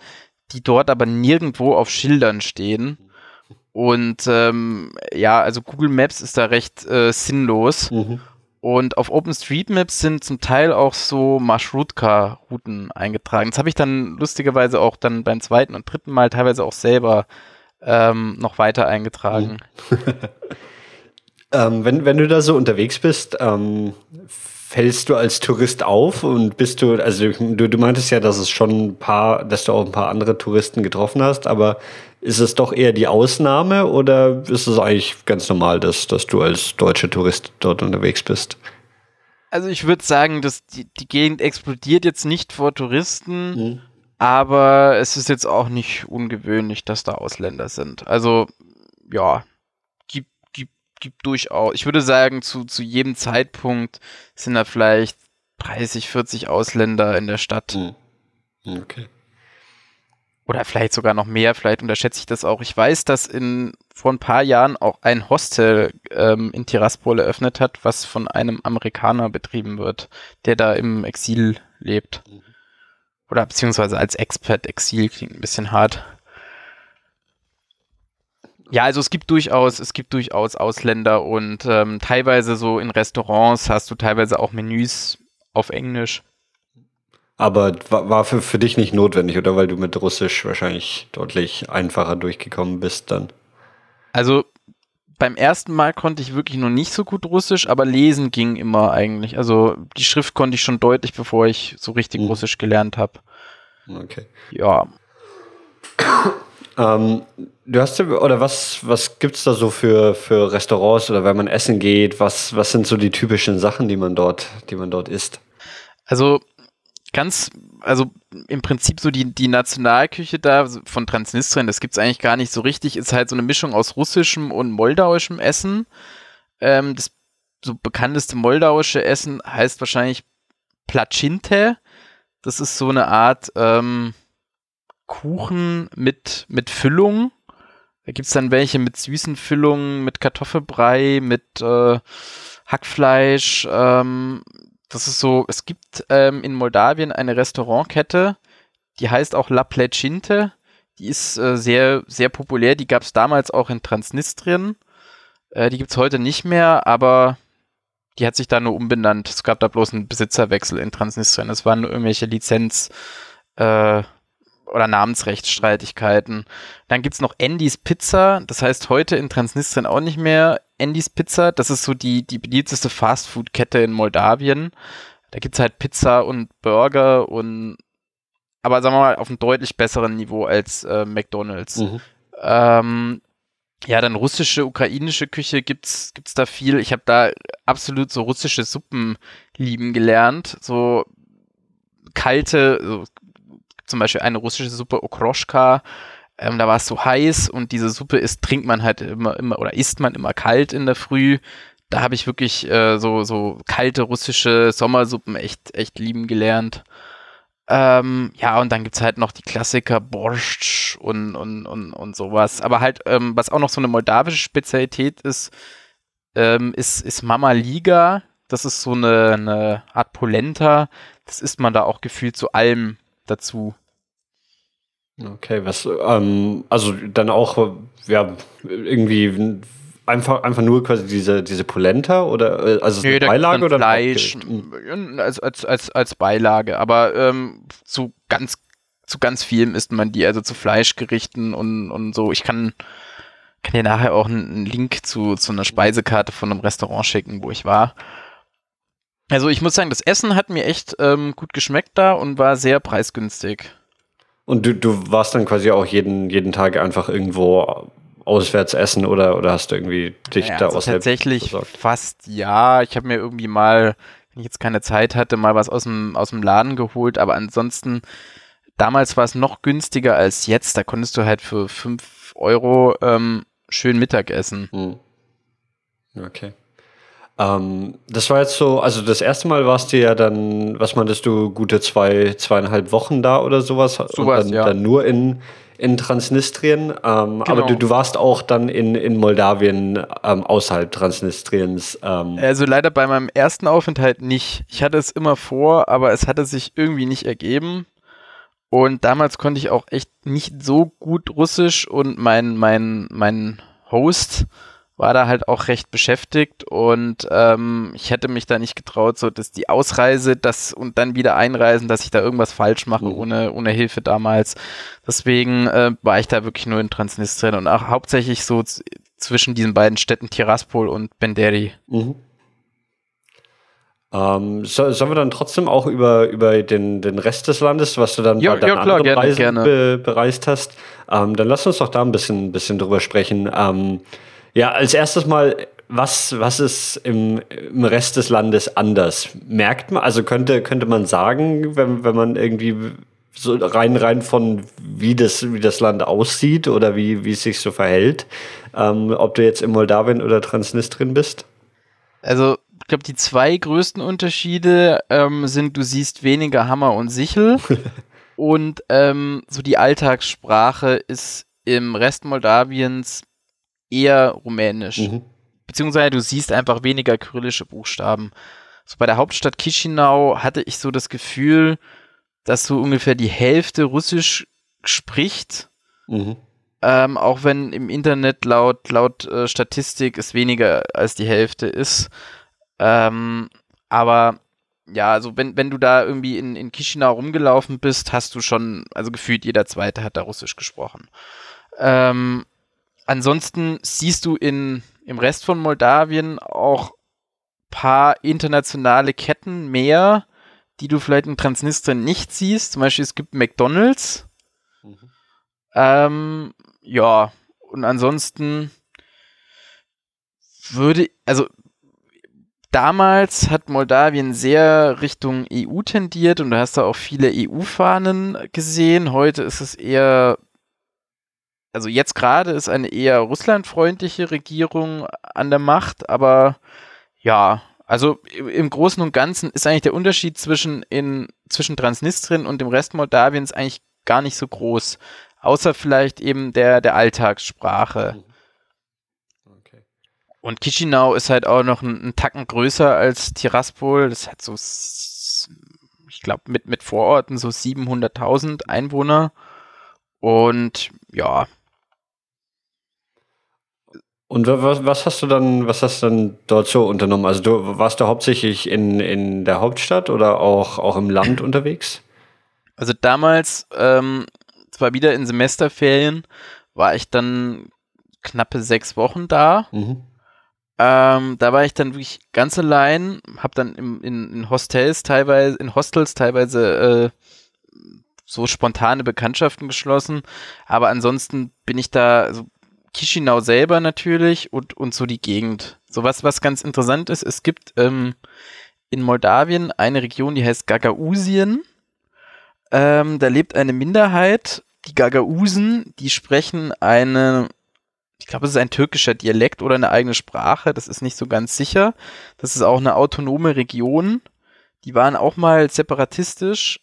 die dort aber nirgendwo auf Schildern stehen. Und ähm, ja, also Google Maps ist da recht äh, sinnlos. Mhm. Und auf OpenStreetMaps sind zum Teil auch so Marschrutka-Routen eingetragen. Das habe ich dann lustigerweise auch dann beim zweiten und dritten Mal teilweise auch selber ähm, noch weiter eingetragen. ähm, wenn, wenn du da so unterwegs bist, ähm, fällst du als Tourist auf und bist du, also du, du meintest ja, dass es schon ein paar, dass du auch ein paar andere Touristen getroffen hast, aber ist es doch eher die Ausnahme oder ist es eigentlich ganz normal, dass, dass du als deutscher Tourist dort unterwegs bist? Also ich würde sagen, dass die, die Gegend explodiert jetzt nicht vor Touristen. Mhm. Aber es ist jetzt auch nicht ungewöhnlich, dass da Ausländer sind. Also, ja, gibt, durchaus. Ich würde sagen, zu, zu jedem Zeitpunkt sind da vielleicht 30, 40 Ausländer in der Stadt. Hm. Okay. Oder vielleicht sogar noch mehr, vielleicht unterschätze ich das auch. Ich weiß, dass in vor ein paar Jahren auch ein Hostel ähm, in Tiraspol eröffnet hat, was von einem Amerikaner betrieben wird, der da im Exil lebt. Mhm. Oder beziehungsweise als Expert Exil klingt ein bisschen hart. Ja, also es gibt durchaus, es gibt durchaus Ausländer und ähm, teilweise so in Restaurants hast du teilweise auch Menüs auf Englisch. Aber war für, für dich nicht notwendig, oder weil du mit Russisch wahrscheinlich deutlich einfacher durchgekommen bist dann? Also beim ersten Mal konnte ich wirklich noch nicht so gut Russisch, aber lesen ging immer eigentlich. Also die Schrift konnte ich schon deutlich, bevor ich so richtig mhm. Russisch gelernt habe. Okay. Ja. Ähm, du hast oder was, was gibt es da so für, für Restaurants oder wenn man essen geht, was, was sind so die typischen Sachen, die man dort, die man dort isst? Also ganz, also im Prinzip so die, die Nationalküche da von Transnistrien, das gibt es eigentlich gar nicht so richtig, ist halt so eine Mischung aus russischem und moldauischem Essen. Ähm, das so bekannteste moldauische Essen heißt wahrscheinlich Placinte. Das ist so eine Art ähm, Kuchen mit, mit Füllung. Da gibt es dann welche mit süßen Füllungen, mit Kartoffelbrei, mit äh, Hackfleisch. Ähm, das ist so, es gibt ähm, in Moldawien eine Restaurantkette, Die heißt auch La Plecinte. Die ist äh, sehr, sehr populär. Die gab es damals auch in Transnistrien. Äh, die gibt es heute nicht mehr, aber die hat sich da nur umbenannt. Es gab da bloß einen Besitzerwechsel in Transnistrien. Es waren nur irgendwelche Lizenz- äh, oder Namensrechtsstreitigkeiten. Dann gibt es noch Andys Pizza. Das heißt heute in Transnistrien auch nicht mehr Andys Pizza. Das ist so die, die beliebteste Fastfood-Kette in Moldawien. Da gibt es halt Pizza und Burger und aber sagen wir mal auf einem deutlich besseren Niveau als äh, McDonalds. Mhm. Ähm, ja, dann russische, ukrainische Küche gibt's gibt's da viel. Ich habe da absolut so russische Suppen lieben gelernt. So kalte, so, zum Beispiel eine russische Suppe Okroschka. Ähm, da war es so heiß und diese Suppe ist, trinkt man halt immer, immer oder isst man immer kalt in der Früh. Da habe ich wirklich äh, so, so kalte russische Sommersuppen echt, echt lieben gelernt. Ähm, ja, und dann gibt es halt noch die Klassiker Borscht und, und, und, und sowas. Aber halt, ähm, was auch noch so eine moldawische Spezialität ist, ähm, ist, ist Mama Liga. Das ist so eine, eine Art Polenta. Das isst man da auch gefühlt zu allem dazu. Okay, was, ähm, also dann auch, ja, irgendwie einfach, einfach nur quasi diese, diese Polenta oder äh, also nee, Beilage oder Fleisch als, als, als, als Beilage, aber ähm, zu ganz zu ganz vielem isst man die, also zu Fleischgerichten und, und so. Ich kann, kann dir nachher auch einen Link zu, zu einer Speisekarte von einem Restaurant schicken, wo ich war. Also ich muss sagen, das Essen hat mir echt ähm, gut geschmeckt da und war sehr preisgünstig. Und du, du warst dann quasi auch jeden, jeden Tag einfach irgendwo auswärts essen oder, oder hast du irgendwie dich ja, da also Tatsächlich besorgt? fast ja. Ich habe mir irgendwie mal, wenn ich jetzt keine Zeit hatte, mal was aus dem, aus dem Laden geholt, aber ansonsten, damals war es noch günstiger als jetzt. Da konntest du halt für 5 Euro ähm, schön Mittag essen. Hm. Okay. Ähm, das war jetzt so, also das erste Mal warst du ja dann, was meintest du, gute zwei, zweieinhalb Wochen da oder sowas? Sowas, und dann, ja. dann nur in, in Transnistrien. Ähm, genau. Aber du, du warst auch dann in, in Moldawien ähm, außerhalb Transnistriens. Ähm. Also leider bei meinem ersten Aufenthalt nicht. Ich hatte es immer vor, aber es hatte sich irgendwie nicht ergeben. Und damals konnte ich auch echt nicht so gut Russisch und mein, mein, mein Host war da halt auch recht beschäftigt und ähm, ich hätte mich da nicht getraut, so dass die Ausreise das und dann wieder einreisen, dass ich da irgendwas falsch mache mhm. ohne, ohne Hilfe damals. Deswegen äh, war ich da wirklich nur in Transnistrien und auch hauptsächlich so zwischen diesen beiden Städten Tiraspol und Benderi. Mhm. Ähm, so, sollen wir dann trotzdem auch über, über den, den Rest des Landes, was du dann ja, bei deinen ja, klar, anderen gerne, Reisen gerne. Be, bereist hast, ähm, dann lass uns doch da ein bisschen, bisschen drüber sprechen. Ähm, ja, als erstes mal, was, was ist im, im Rest des Landes anders? Merkt man, also könnte, könnte man sagen, wenn, wenn man irgendwie so rein, rein von wie das, wie das Land aussieht oder wie, wie es sich so verhält, ähm, ob du jetzt in Moldawien oder Transnistrien bist? Also, ich glaube, die zwei größten Unterschiede ähm, sind, du siehst weniger Hammer und Sichel und ähm, so die Alltagssprache ist im Rest Moldawiens eher rumänisch. Mhm. Beziehungsweise du siehst einfach weniger kyrillische Buchstaben. So bei der Hauptstadt Chisinau hatte ich so das Gefühl, dass so ungefähr die Hälfte Russisch spricht. Mhm. Ähm, auch wenn im Internet laut, laut äh, Statistik es weniger als die Hälfte ist. Ähm, aber ja, also wenn, wenn du da irgendwie in, in Chisinau rumgelaufen bist, hast du schon, also gefühlt jeder Zweite hat da Russisch gesprochen. Ähm, ansonsten siehst du in, im Rest von Moldawien auch paar internationale Ketten mehr, die du vielleicht in Transnistrien nicht siehst. Zum Beispiel es gibt McDonalds. Mhm. Ähm, ja, und ansonsten würde, also damals hat Moldawien sehr Richtung EU tendiert und du hast da auch viele EU-Fahnen gesehen. Heute ist es eher also jetzt gerade ist eine eher russlandfreundliche Regierung an der Macht, aber ja, also im Großen und Ganzen ist eigentlich der Unterschied zwischen, in, zwischen Transnistrien und dem Rest Moldawiens eigentlich gar nicht so groß. Außer vielleicht eben der, der Alltagssprache. Mhm. Okay. Und Chisinau ist halt auch noch ein, ein Tacken größer als Tiraspol. Das hat so, ich glaube, mit, mit Vororten so 700.000 Einwohner. Und ja. Und was, was hast du dann, was hast du dann dort so unternommen? Also du warst du hauptsächlich in, in der Hauptstadt oder auch, auch im Land unterwegs? Also damals, ähm, zwar wieder in Semesterferien, war ich dann knappe sechs Wochen da. Mhm. Ähm, da war ich dann wirklich ganz allein, habe dann im, in, in, Hostels teilweise, in Hostels teilweise äh, so spontane Bekanntschaften geschlossen. Aber ansonsten bin ich da, also Chisinau selber natürlich und, und so die Gegend. So was, was ganz interessant ist, es gibt ähm, in Moldawien eine Region, die heißt Gagausien. Ähm, da lebt eine Minderheit, die Gagausen, die sprechen eine ich glaube, es ist ein türkischer Dialekt oder eine eigene Sprache, das ist nicht so ganz sicher. Das ist auch eine autonome Region. Die waren auch mal separatistisch,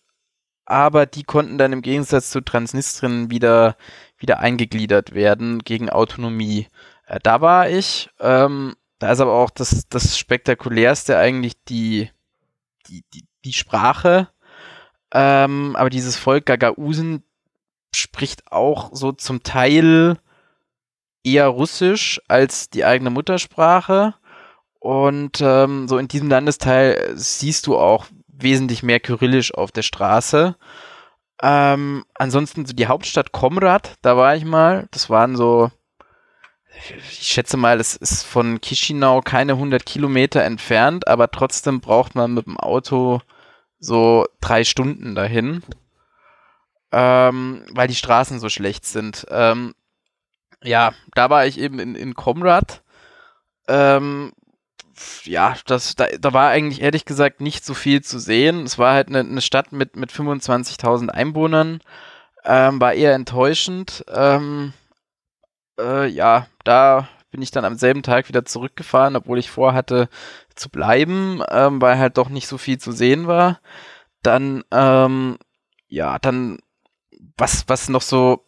aber die konnten dann im Gegensatz zu Transnistrien wieder, wieder eingegliedert werden gegen Autonomie. Äh, da war ich. Ähm, da ist aber auch das, das Spektakulärste eigentlich die, die, die, die Sprache. Ähm, aber dieses Volk Gagausen spricht auch so zum Teil eher Russisch als die eigene Muttersprache. Und ähm, so in diesem Landesteil siehst du auch wesentlich mehr Kyrillisch auf der Straße. Ähm, ansonsten so die Hauptstadt Komrad, da war ich mal. Das waren so, ich schätze mal, es ist von Chisinau keine 100 Kilometer entfernt, aber trotzdem braucht man mit dem Auto so drei Stunden dahin, ähm, weil die Straßen so schlecht sind. Ähm, ja, da war ich eben in, in Comrade. Ähm, ja, das, da, da war eigentlich ehrlich gesagt nicht so viel zu sehen. Es war halt eine, eine Stadt mit, mit 25.000 Einwohnern. Ähm, war eher enttäuschend. Ähm, äh, ja, da bin ich dann am selben Tag wieder zurückgefahren, obwohl ich vorhatte zu bleiben, ähm, weil halt doch nicht so viel zu sehen war. Dann, ähm, ja, dann, was, was noch so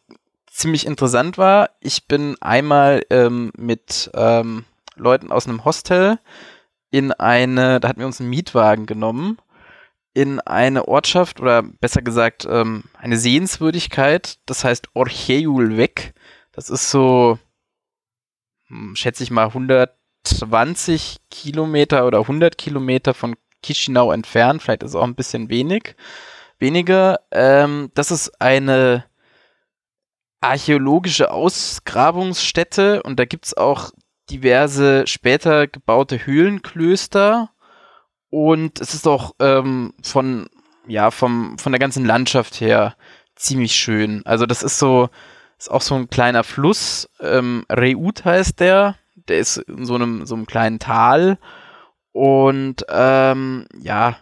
ziemlich interessant war, ich bin einmal ähm, mit ähm, Leuten aus einem Hostel in eine, da hatten wir uns einen Mietwagen genommen, in eine Ortschaft oder besser gesagt ähm, eine Sehenswürdigkeit, das heißt Orcheul weg. Das ist so, hm, schätze ich mal, 120 Kilometer oder 100 Kilometer von Chisinau entfernt, vielleicht ist es auch ein bisschen wenig, weniger. Ähm, das ist eine archäologische Ausgrabungsstätte und da gibt es auch diverse später gebaute Höhlenklöster. Und es ist auch ähm, von ja vom von der ganzen Landschaft her ziemlich schön. Also das ist so ist auch so ein kleiner Fluss, ähm, Reut heißt der, der ist in so einem so einem kleinen Tal. Und ähm, ja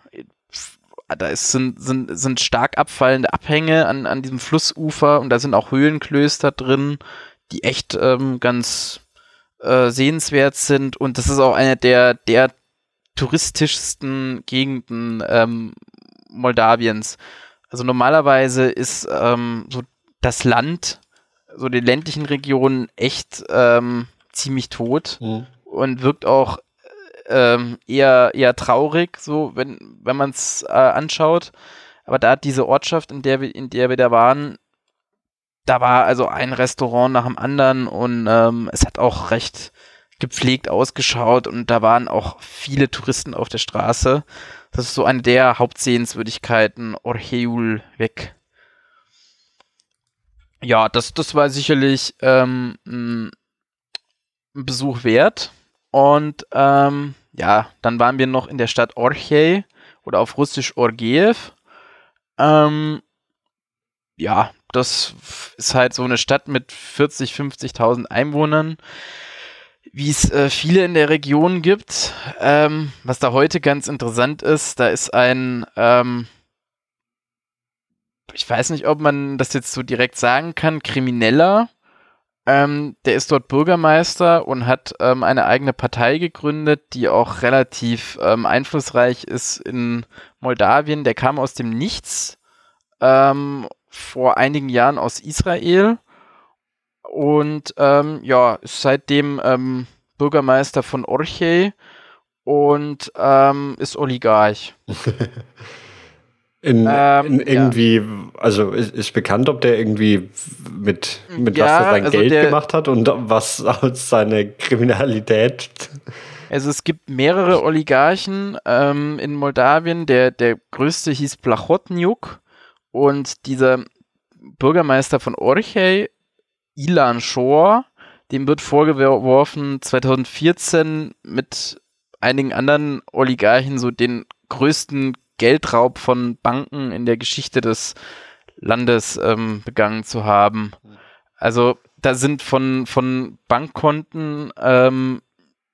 da ist, sind, sind, sind stark abfallende Abhänge an, an diesem Flussufer. Und da sind auch Höhlenklöster drin, die echt ähm, ganz äh, sehenswert sind und das ist auch eine der, der touristischsten Gegenden ähm, Moldawiens. Also normalerweise ist ähm, so das Land, so die ländlichen Regionen echt ähm, ziemlich tot mhm. und wirkt auch ähm, eher, eher traurig, so wenn, wenn man es äh, anschaut. Aber da hat diese Ortschaft, in der wir, in der wir da waren, da war also ein Restaurant nach dem anderen und ähm, es hat auch recht gepflegt ausgeschaut und da waren auch viele Touristen auf der Straße. Das ist so eine der Hauptsehenswürdigkeiten, Orheul weg. Ja, das, das war sicherlich ähm, ein Besuch wert. Und ähm, ja, dann waren wir noch in der Stadt Orchei oder auf Russisch Orgeev. Ähm, ja, das ist halt so eine Stadt mit 40, 50.000 Einwohnern, wie es äh, viele in der Region gibt. Ähm, was da heute ganz interessant ist, da ist ein, ähm, ich weiß nicht, ob man das jetzt so direkt sagen kann, Krimineller, ähm, der ist dort Bürgermeister und hat ähm, eine eigene Partei gegründet, die auch relativ ähm, einflussreich ist in Moldawien. Der kam aus dem Nichts ähm, vor einigen Jahren aus Israel und ähm, ja, ist seitdem ähm, Bürgermeister von Orche und ist Oligarch. In, ähm, in irgendwie, ja. also ist, ist, bekannt, ob der irgendwie mit, mit ja, was er sein also Geld der, gemacht hat und was aus seine Kriminalität. Also es gibt mehrere Oligarchen ähm, in Moldawien. Der, der größte hieß Plachotniuk und dieser Bürgermeister von Orchei, Ilan Shor, dem wird vorgeworfen, 2014 mit einigen anderen Oligarchen so den größten Geldraub von Banken in der Geschichte des Landes ähm, begangen zu haben. Also da sind von, von Bankkonten ähm,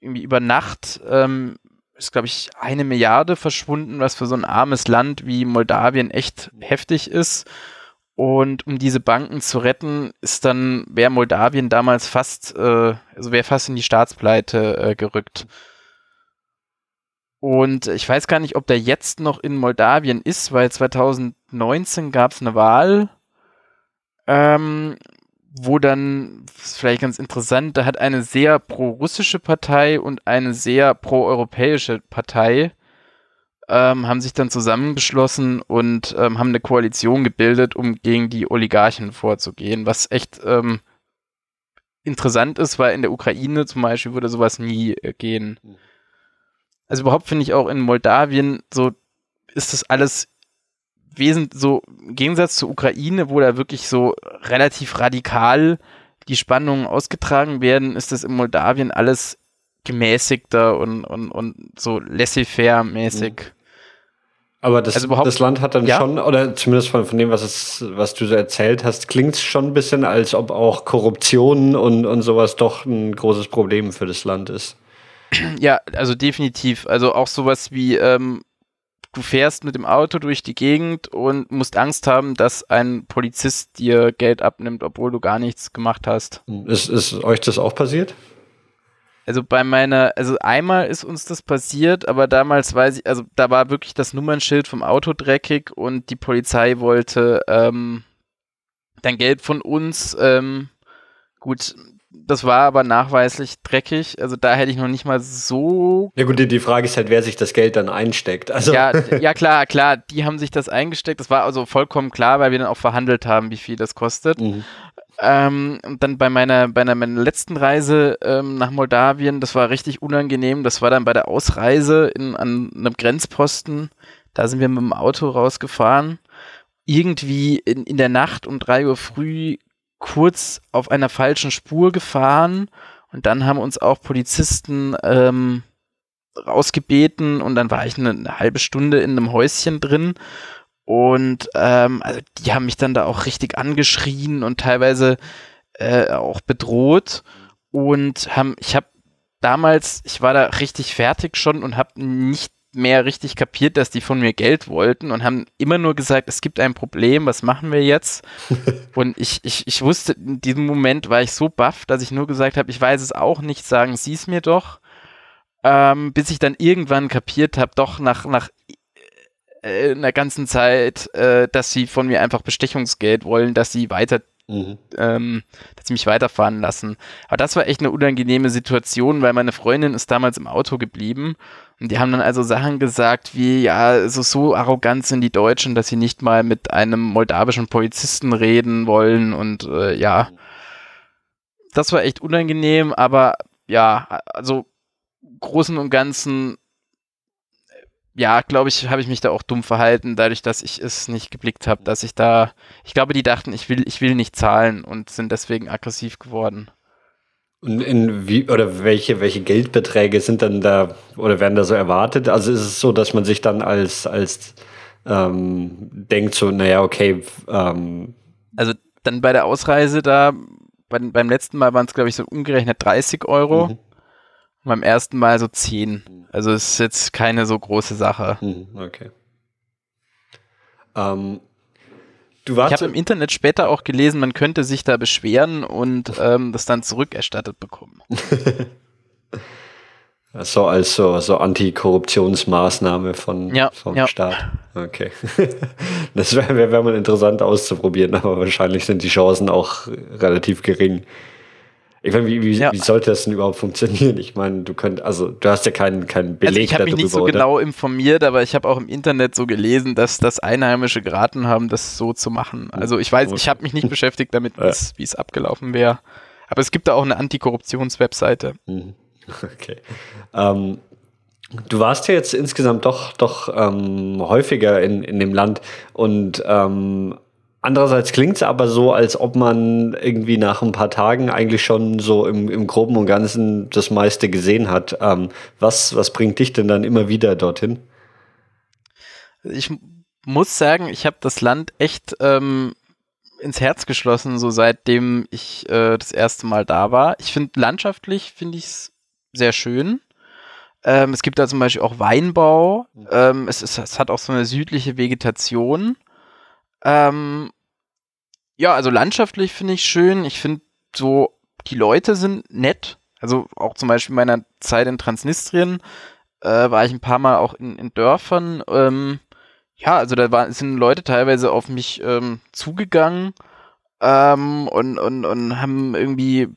irgendwie über Nacht ähm, ist, glaube ich, eine Milliarde verschwunden, was für so ein armes Land wie Moldawien echt heftig ist. Und um diese Banken zu retten, ist dann, wäre Moldawien damals fast, äh, also wäre fast in die Staatspleite äh, gerückt. Und ich weiß gar nicht, ob der jetzt noch in Moldawien ist, weil 2019 gab es eine Wahl, ähm, wo dann, das ist vielleicht ganz interessant, da hat eine sehr pro-russische Partei und eine sehr pro-europäische Partei ähm, haben sich dann zusammengeschlossen und ähm, haben eine Koalition gebildet, um gegen die Oligarchen vorzugehen, was echt ähm, interessant ist, weil in der Ukraine zum Beispiel würde sowas nie äh, gehen. Mhm also überhaupt finde ich auch in Moldawien so ist das alles wesentlich so im Gegensatz zur Ukraine, wo da wirklich so relativ radikal die Spannungen ausgetragen werden, ist das in Moldawien alles gemäßigter und, und, und so laissez-faire mäßig. Mhm. Aber das, also das Land hat dann ja? schon, oder zumindest von, von dem, was, es, was du so erzählt hast, klingt es schon ein bisschen, als ob auch Korruption und, und sowas doch ein großes Problem für das Land ist. Ja, also definitiv. Also auch sowas wie, ähm, du fährst mit dem Auto durch die Gegend und musst Angst haben, dass ein Polizist dir Geld abnimmt, obwohl du gar nichts gemacht hast. Ist, ist euch das auch passiert? Also bei meiner, also einmal ist uns das passiert, aber damals weiß ich, also da war wirklich das Nummernschild vom Auto dreckig und die Polizei wollte ähm, dann Geld von uns. Ähm, gut, das war aber nachweislich dreckig. Also da hätte ich noch nicht mal so. Ja gut, die, Frage ist halt, wer sich das Geld dann einsteckt. Also ja, ja, klar, klar, die haben sich das eingesteckt. Das war also vollkommen klar, weil wir dann auch verhandelt haben, wie viel das kostet. Mhm. Ähm, und dann bei meiner, bei einer, meiner letzten Reise ähm, nach Moldawien, das war richtig unangenehm. Das war dann bei der Ausreise in, an einem Grenzposten. Da sind wir mit dem Auto rausgefahren. Irgendwie in, in der Nacht um drei Uhr früh kurz auf einer falschen Spur gefahren und dann haben uns auch Polizisten ähm, rausgebeten und dann war ich eine, eine, halbe Stunde in einem Häuschen drin und ähm, also die haben mich dann da auch richtig angeschrien und teilweise äh, auch bedroht und haben, ich habe damals, ich war da richtig fertig schon und habe nicht mehr richtig kapiert, dass die von mir Geld wollten und haben immer nur gesagt, es gibt ein Problem, was machen wir jetzt? und ich, ich, ich wusste, in diesem Moment war ich so baff, dass ich nur gesagt habe, ich weiß es auch nicht, sagen Sie es mir doch. Ähm, bis ich dann irgendwann kapiert habe, doch nach, nach äh, einer ganzen Zeit, äh, dass sie von mir einfach Bestechungsgeld wollen, dass sie weiter Mhm. Ähm, dass sie mich weiterfahren lassen. Aber das war echt eine unangenehme Situation, weil meine Freundin ist damals im Auto geblieben und die haben dann also Sachen gesagt wie, ja, also so arrogant sind die Deutschen, dass sie nicht mal mit einem moldawischen Polizisten reden wollen und äh, ja, das war echt unangenehm, aber ja, also Großen und Ganzen ja, glaube ich, habe ich mich da auch dumm verhalten, dadurch, dass ich es nicht geblickt habe, dass ich da, ich glaube, die dachten, ich will, ich will nicht zahlen und sind deswegen aggressiv geworden. Und in wie oder welche, welche Geldbeträge sind dann da oder werden da so erwartet? Also ist es so, dass man sich dann als, als ähm, denkt so, naja, okay. Ähm also dann bei der Ausreise da, bei, beim letzten Mal waren es, glaube ich, so umgerechnet 30 Euro. Mhm. Beim ersten Mal so 10. Also es ist jetzt keine so große Sache. Hm, okay. Ähm, du warst ich habe im Internet später auch gelesen, man könnte sich da beschweren und ähm, das dann zurückerstattet bekommen. so als so, so Antikorruptionsmaßnahme von, ja, vom ja. Staat. Okay. das wäre wär, wär mal interessant auszuprobieren, aber wahrscheinlich sind die Chancen auch relativ gering. Ich meine, wie, wie, ja. wie, sollte das denn überhaupt funktionieren? Ich meine, du könnt, also du hast ja keinen, keinen Beleg also ich habe mich nicht so oder? genau informiert, aber ich habe auch im Internet so gelesen, dass das Einheimische geraten haben, das so zu machen. Also ich weiß, ich habe mich nicht beschäftigt damit, wie es abgelaufen wäre. Aber es gibt da auch eine Antikorruptionswebseite. Mhm. Okay. Ähm, du warst ja jetzt insgesamt doch, doch ähm, häufiger in, in dem Land und ähm, Andererseits klingt es aber so, als ob man irgendwie nach ein paar Tagen eigentlich schon so im, im Groben und Ganzen das meiste gesehen hat. Ähm, was, was bringt dich denn dann immer wieder dorthin? Ich muss sagen, ich habe das Land echt ähm, ins Herz geschlossen, so seitdem ich äh, das erste Mal da war. Ich finde landschaftlich finde ich es sehr schön. Ähm, es gibt da zum Beispiel auch Weinbau. Mhm. Ähm, es, ist, es hat auch so eine südliche Vegetation. Ähm, ja, also landschaftlich finde ich schön. Ich finde so, die Leute sind nett. Also auch zum Beispiel in meiner Zeit in Transnistrien äh, war ich ein paar Mal auch in, in Dörfern. Ähm, ja, also da war, sind Leute teilweise auf mich ähm, zugegangen ähm, und, und, und haben irgendwie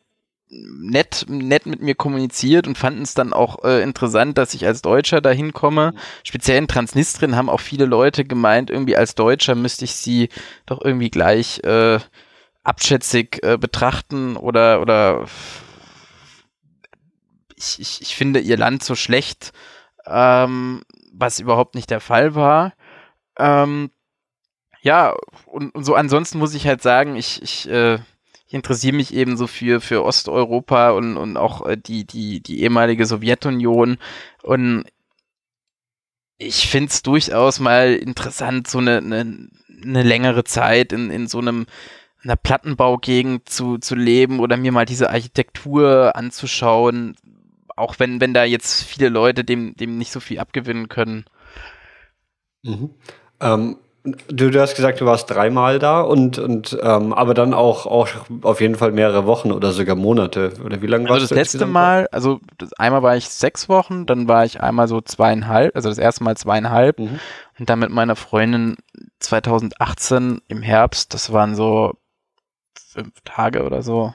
nett, nett mit mir kommuniziert und fanden es dann auch äh, interessant, dass ich als Deutscher dahin komme. Mhm. Speziell in Transnistrien haben auch viele Leute gemeint, irgendwie als Deutscher müsste ich sie doch irgendwie gleich äh, abschätzig äh, betrachten oder oder ich, ich, ich finde ihr Land so schlecht, ähm, was überhaupt nicht der Fall war. Ähm, ja, und, und so ansonsten muss ich halt sagen, ich, ich äh, ich interessiere mich eben so für, für Osteuropa und, und auch äh, die, die, die ehemalige Sowjetunion. Und ich finde es durchaus mal interessant, so eine, eine, eine längere Zeit in, in so einem einer Plattenbaugegend zu, zu leben oder mir mal diese Architektur anzuschauen, auch wenn, wenn da jetzt viele Leute dem, dem nicht so viel abgewinnen können. Mhm. Ähm, Du, du, hast gesagt, du warst dreimal da und, und ähm, aber dann auch, auch auf jeden Fall mehrere Wochen oder sogar Monate. Oder wie lange also warst du? Also das letzte Mal, also das, einmal war ich sechs Wochen, dann war ich einmal so zweieinhalb, also das erste Mal zweieinhalb mhm. und dann mit meiner Freundin 2018 im Herbst, das waren so fünf Tage oder so.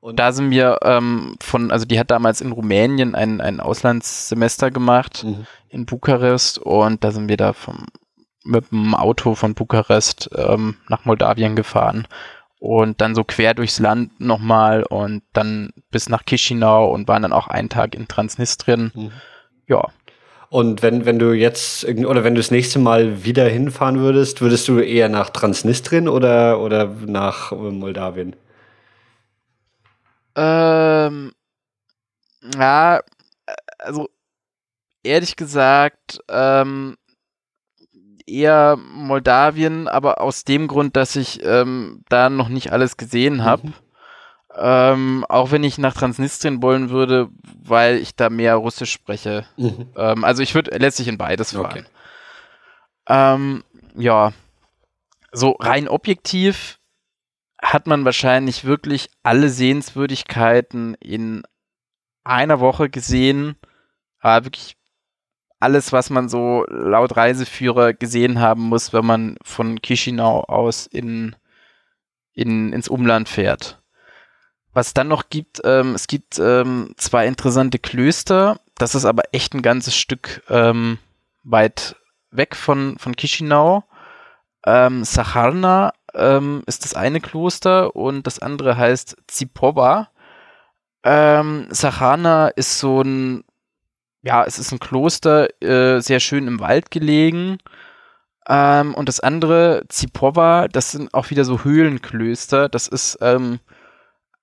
Und da sind wir ähm, von, also die hat damals in Rumänien ein, ein Auslandssemester gemacht mhm. in Bukarest und da sind wir da vom mit dem Auto von Bukarest ähm, nach Moldawien gefahren und dann so quer durchs Land nochmal und dann bis nach Chisinau und waren dann auch einen Tag in Transnistrien. Mhm. Ja. Und wenn, wenn du jetzt oder wenn du das nächste Mal wieder hinfahren würdest, würdest du eher nach Transnistrien oder, oder nach Moldawien? Ähm, ja, also ehrlich gesagt, ähm, eher Moldawien, aber aus dem Grund, dass ich ähm, da noch nicht alles gesehen habe. Mhm. Ähm, auch wenn ich nach Transnistrien wollen würde, weil ich da mehr Russisch spreche. Mhm. Ähm, also ich würde letztlich in beides fahren. Okay. Ähm, ja, so rein objektiv hat man wahrscheinlich wirklich alle Sehenswürdigkeiten in einer Woche gesehen. Aber wirklich alles, was man so laut Reiseführer gesehen haben muss, wenn man von Chisinau aus in, in, ins Umland fährt. Was dann noch gibt, ähm, es gibt ähm, zwei interessante Klöster. Das ist aber echt ein ganzes Stück ähm, weit weg von, von Chisinau. Ähm, Sacharna ähm, ist das eine Kloster und das andere heißt Zipova. Ähm, Sacharna ist so ein ja, es ist ein Kloster, äh, sehr schön im Wald gelegen. Ähm, und das andere, Zipova, das sind auch wieder so Höhlenklöster. Das ist ähm,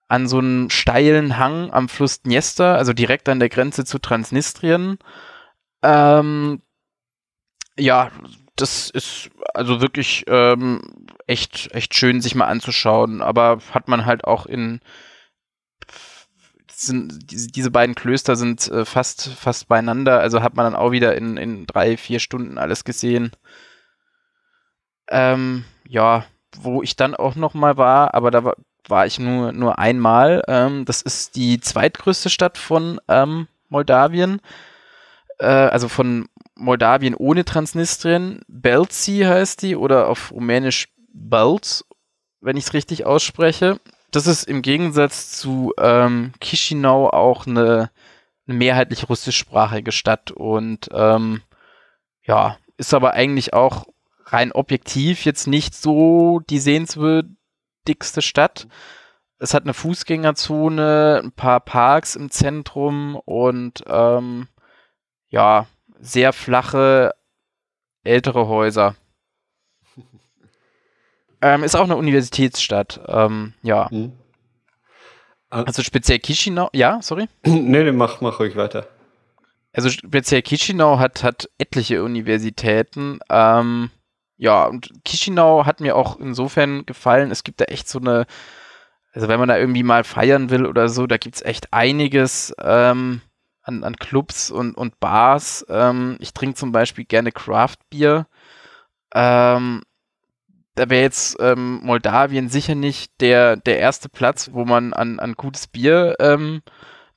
an so einem steilen Hang am Fluss Dniester, also direkt an der Grenze zu Transnistrien. Ähm, ja, das ist also wirklich ähm, echt, echt schön, sich mal anzuschauen. Aber hat man halt auch in sind, diese, beiden Klöster sind äh, fast, fast beieinander, also hat man dann auch wieder in, in drei, vier Stunden alles gesehen. Ähm, ja, wo ich dann auch noch mal war, aber da war, war ich nur, nur einmal. Ähm, das ist die zweitgrößte Stadt von ähm, Moldawien, äh, also von Moldawien ohne Transnistrien. Belzi heißt die oder auf Rumänisch Belt, wenn ich es richtig ausspreche. Das ist im Gegensatz zu ähm, Chisinau auch eine, eine mehrheitlich russischsprachige Stadt und ähm, ja, ist aber eigentlich auch rein objektiv jetzt nicht so die sehenswürdigste Stadt. Es hat eine Fußgängerzone, ein paar Parks im Zentrum und ähm, ja, sehr flache ältere Häuser. Ähm, ist auch eine Universitätsstadt, ähm, ja. Mhm. Also speziell Chisinau, ja, sorry? nee, nee, mach, mach ruhig weiter. Also speziell Chisinau hat, hat etliche Universitäten. Ähm, ja, und Chisinau hat mir auch insofern gefallen, es gibt da echt so eine, also wenn man da irgendwie mal feiern will oder so, da gibt es echt einiges ähm, an, an Clubs und, und Bars. Ähm, ich trinke zum Beispiel gerne Craft Beer. Ähm, da wäre jetzt ähm, Moldawien sicher nicht der, der erste Platz, wo man an, an gutes Bier ähm,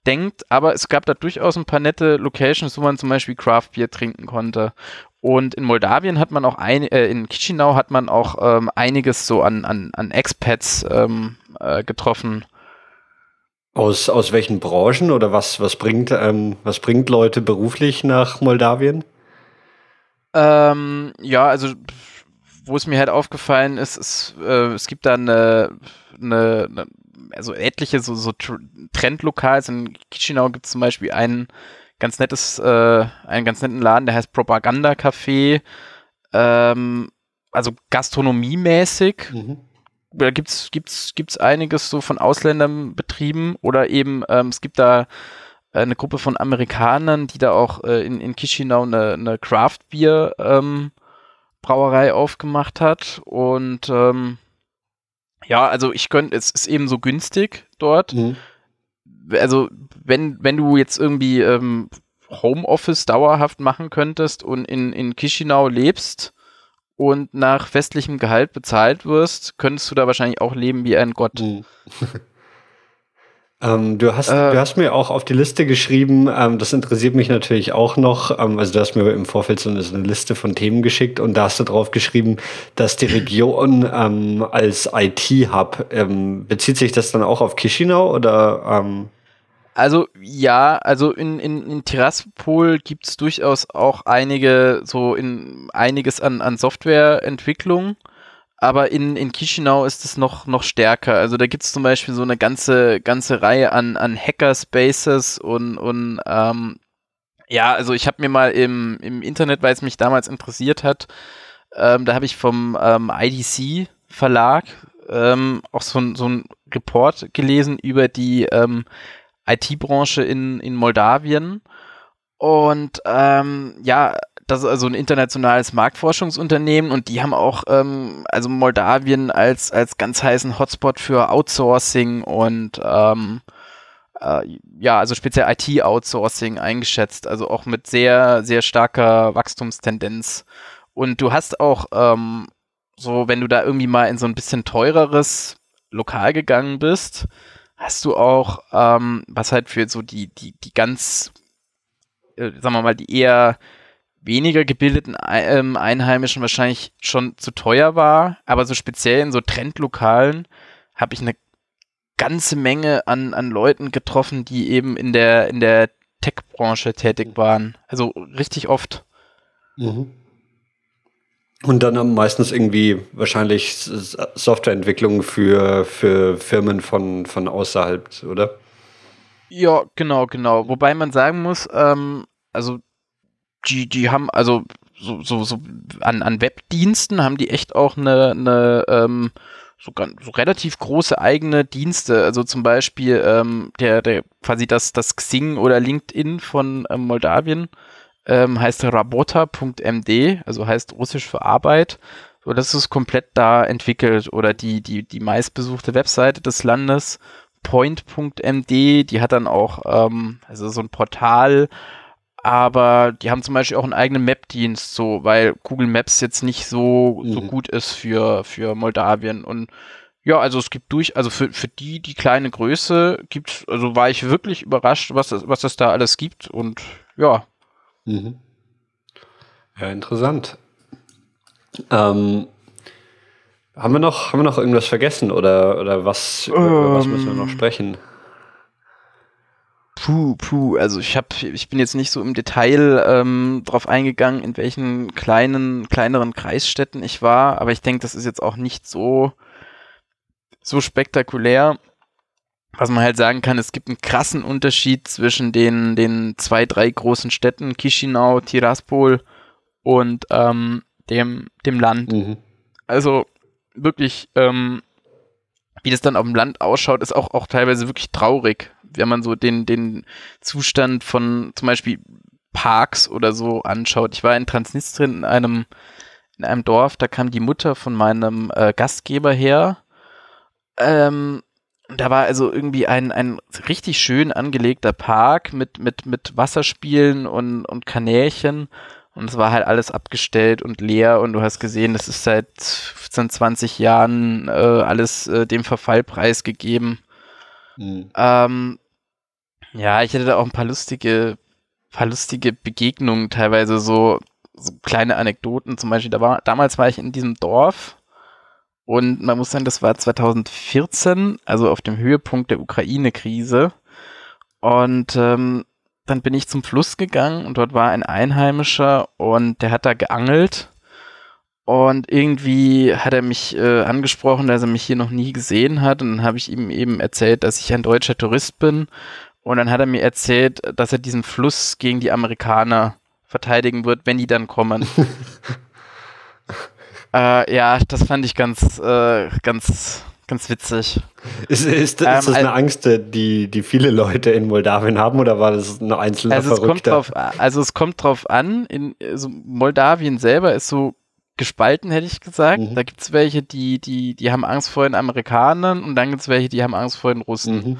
denkt, aber es gab da durchaus ein paar nette Locations, wo man zum Beispiel Craft Beer trinken konnte. Und in Moldawien hat man auch ein, äh, in Chisinau hat man auch ähm, einiges so an, an, an Expats ähm, äh, getroffen. Aus, aus welchen Branchen oder was, was, bringt, ähm, was bringt Leute beruflich nach Moldawien? Ähm, ja, also wo es mir halt aufgefallen ist, ist äh, es gibt da eine, eine, eine also etliche so, so Trendlokals. In Chisinau gibt es zum Beispiel einen ganz nettes, äh, einen ganz netten Laden, der heißt Propaganda Café. Ähm, also gastronomiemäßig. Mhm. Da gibt's, gibt's, gibt's einiges so von Ausländern betrieben oder eben, ähm, es gibt da eine Gruppe von Amerikanern, die da auch äh, in, in Chisinau eine, eine Craft Beer ähm, Brauerei aufgemacht hat und ähm, ja, also ich könnte, es ist eben so günstig dort. Mhm. Also, wenn, wenn du jetzt irgendwie ähm, Homeoffice dauerhaft machen könntest und in, in Chisinau lebst und nach westlichem Gehalt bezahlt wirst, könntest du da wahrscheinlich auch leben wie ein Gott. Mhm. Ähm, du, hast, äh, du hast mir auch auf die Liste geschrieben, ähm, das interessiert mich natürlich auch noch. Ähm, also, du hast mir im Vorfeld so eine, so eine, Liste von Themen geschickt und da hast du drauf geschrieben, dass die Region ähm, als IT-Hub, ähm, bezieht sich das dann auch auf Chisinau oder? Ähm? Also, ja, also in, in, in Tiraspol gibt es durchaus auch einige, so in einiges an, an Softwareentwicklung aber in, in Chisinau ist es noch, noch stärker. Also da gibt es zum Beispiel so eine ganze, ganze Reihe an, an Hackerspaces und, und ähm, ja, also ich habe mir mal im, im Internet, weil es mich damals interessiert hat, ähm, da habe ich vom ähm, IDC Verlag ähm, auch so, so ein Report gelesen über die ähm, IT-Branche in, in Moldawien. Und ähm, ja, das ist also ein internationales Marktforschungsunternehmen und die haben auch ähm, also Moldawien als, als ganz heißen Hotspot für Outsourcing und ähm, äh, ja, also speziell IT-Outsourcing eingeschätzt, also auch mit sehr, sehr starker Wachstumstendenz. Und du hast auch ähm, so, wenn du da irgendwie mal in so ein bisschen teureres Lokal gegangen bist, hast du auch, ähm, was halt für so die, die, die ganz, äh, sagen wir mal, die eher weniger gebildeten ähm, Einheimischen wahrscheinlich schon zu teuer war, aber so speziell in so Trendlokalen habe ich eine ganze Menge an, an Leuten getroffen, die eben in der, in der Tech-Branche tätig waren. Also richtig oft. Mhm. Und dann meistens irgendwie wahrscheinlich Softwareentwicklung für, für Firmen von, von außerhalb, oder? Ja, genau, genau. Wobei man sagen muss, ähm, also die, die haben also so, so, so an, an Webdiensten haben die echt auch eine, eine ähm, so, so relativ große eigene Dienste. Also zum Beispiel ähm, der, der quasi das, das Xing oder LinkedIn von ähm, Moldawien ähm, heißt rabota.md, also heißt Russisch für Arbeit. So, das ist komplett da entwickelt. Oder die, die, die meistbesuchte Webseite des Landes, point.md, die hat dann auch ähm, also so ein Portal, aber die haben zum Beispiel auch einen eigenen Map-Dienst, so, weil Google Maps jetzt nicht so, mhm. so gut ist für, für Moldawien. Und ja, also es gibt durch, also für, für die, die kleine Größe gibt, also war ich wirklich überrascht, was das, was das da alles gibt. Und ja. Mhm. Ja, interessant. Ähm, Haben wir noch, haben wir noch irgendwas vergessen oder, oder was, über was müssen wir noch Ähm. sprechen? Puh, puh, also ich hab, ich bin jetzt nicht so im Detail ähm, drauf eingegangen, in welchen kleinen, kleineren Kreisstädten ich war, aber ich denke, das ist jetzt auch nicht so, so spektakulär. Was man halt sagen kann, es gibt einen krassen Unterschied zwischen den, den zwei, drei großen Städten, Chisinau, Tiraspol und ähm, dem, dem Land. Mhm. Also wirklich, ähm, wie das dann auf dem Land ausschaut, ist auch, auch teilweise wirklich traurig, wenn man so den, den Zustand von zum Beispiel Parks oder so anschaut. Ich war in Transnistrien in einem, in einem Dorf, da kam die Mutter von meinem äh, Gastgeber her. Ähm, da war also irgendwie ein, ein richtig schön angelegter Park mit, mit, mit Wasserspielen und, und Kanälchen. Und es war halt alles abgestellt und leer und du hast gesehen, das ist seit 15, 20 Jahren äh, alles äh, dem Verfall preisgegeben. Mhm. Ähm, ja, ich hatte da auch ein paar lustige, paar lustige Begegnungen, teilweise so, so kleine Anekdoten. Zum Beispiel, da war, damals war ich in diesem Dorf und man muss sagen, das war 2014, also auf dem Höhepunkt der Ukraine-Krise. Und ähm, dann bin ich zum Fluss gegangen und dort war ein Einheimischer und der hat da geangelt. Und irgendwie hat er mich äh, angesprochen, dass er mich hier noch nie gesehen hat. Und dann habe ich ihm eben erzählt, dass ich ein deutscher Tourist bin. Und dann hat er mir erzählt, dass er diesen Fluss gegen die Amerikaner verteidigen wird, wenn die dann kommen. äh, ja, das fand ich ganz, äh, ganz, ganz witzig. Ist, ist, ist Ähm, das eine Angst, die, die viele Leute in Moldawien haben oder war das ein einzelner Also es Verrückter? drauf, also es kommt drauf an. In also Moldawien selber ist so gespalten, hätte ich gesagt. Mhm. Da gibt es welche, die, die, die haben Angst vor den Amerikanern und dann gibt es welche, die haben Angst vor den Russen. Mhm.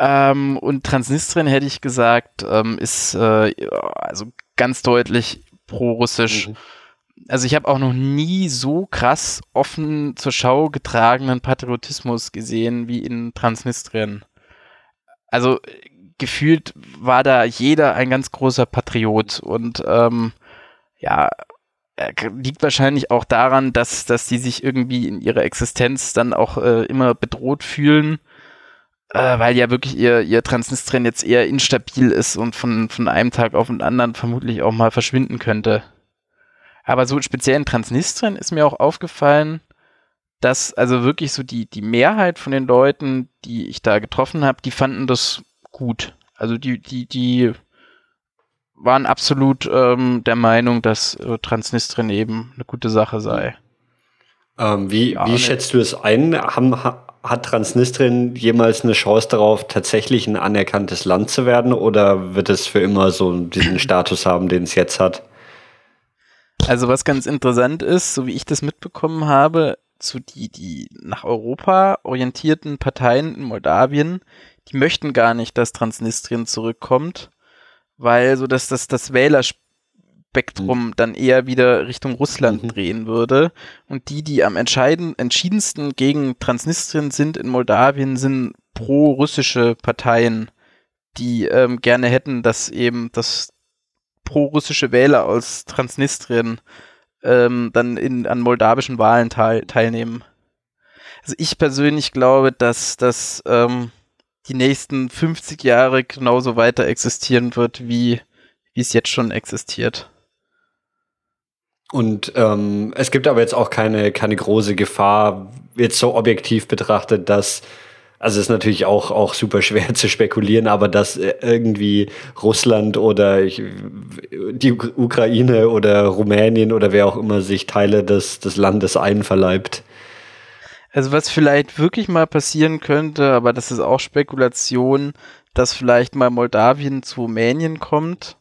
Ähm, und Transnistrien hätte ich gesagt, ähm, ist äh, also ganz deutlich pro-russisch. Mhm. Also ich habe auch noch nie so krass offen zur Schau getragenen Patriotismus gesehen wie in Transnistrien. Also gefühlt war da jeder ein ganz großer Patriot und ähm, ja, äh, liegt wahrscheinlich auch daran, dass, dass die sich irgendwie in ihrer Existenz dann auch äh, immer bedroht fühlen, äh, weil ja wirklich ihr, ihr Transnistrien jetzt eher instabil ist und von, von einem Tag auf den anderen vermutlich auch mal verschwinden könnte. Aber so speziell in Transnistrien ist mir auch aufgefallen, dass also wirklich so die, die Mehrheit von den Leuten, die ich da getroffen habe, die fanden das gut. Also die, die, die waren absolut ähm, der Meinung, dass äh, Transnistrien eben eine gute Sache sei. Ähm, wie Ja, wie schätzt du es ein? Haben, ha, hat Transnistrien jemals eine Chance darauf, tatsächlich ein anerkanntes Land zu werden oder wird es für immer so diesen Status haben, den es jetzt hat? Also was ganz interessant ist, so wie ich das mitbekommen habe, zu die, die nach Europa orientierten Parteien in Moldawien, die möchten gar nicht, dass Transnistrien zurückkommt, weil so dass das, das Wählerspektrum dann eher wieder Richtung Russland Mhm. drehen würde. Und die, die am entscheiden, entschiedensten gegen Transnistrien sind in Moldawien, sind pro-russische Parteien, die ähm, gerne hätten, dass eben das pro-russische Wähler aus Transnistrien ähm, dann in, an moldawischen Wahlen teil, teilnehmen. Also ich persönlich glaube, dass das ähm, die nächsten 50 Jahre genauso weiter existieren wird, wie es jetzt schon existiert. Und ähm, es gibt aber jetzt auch keine, keine große Gefahr, jetzt so objektiv betrachtet, dass, also ist natürlich auch, auch super schwer zu spekulieren, aber dass äh, irgendwie Russland oder ich, die Uk- Ukraine oder Rumänien oder wer auch immer sich Teile des, des Landes einverleibt. Also was vielleicht wirklich mal passieren könnte, aber das ist auch Spekulation, dass vielleicht mal Moldawien zu Rumänien kommt,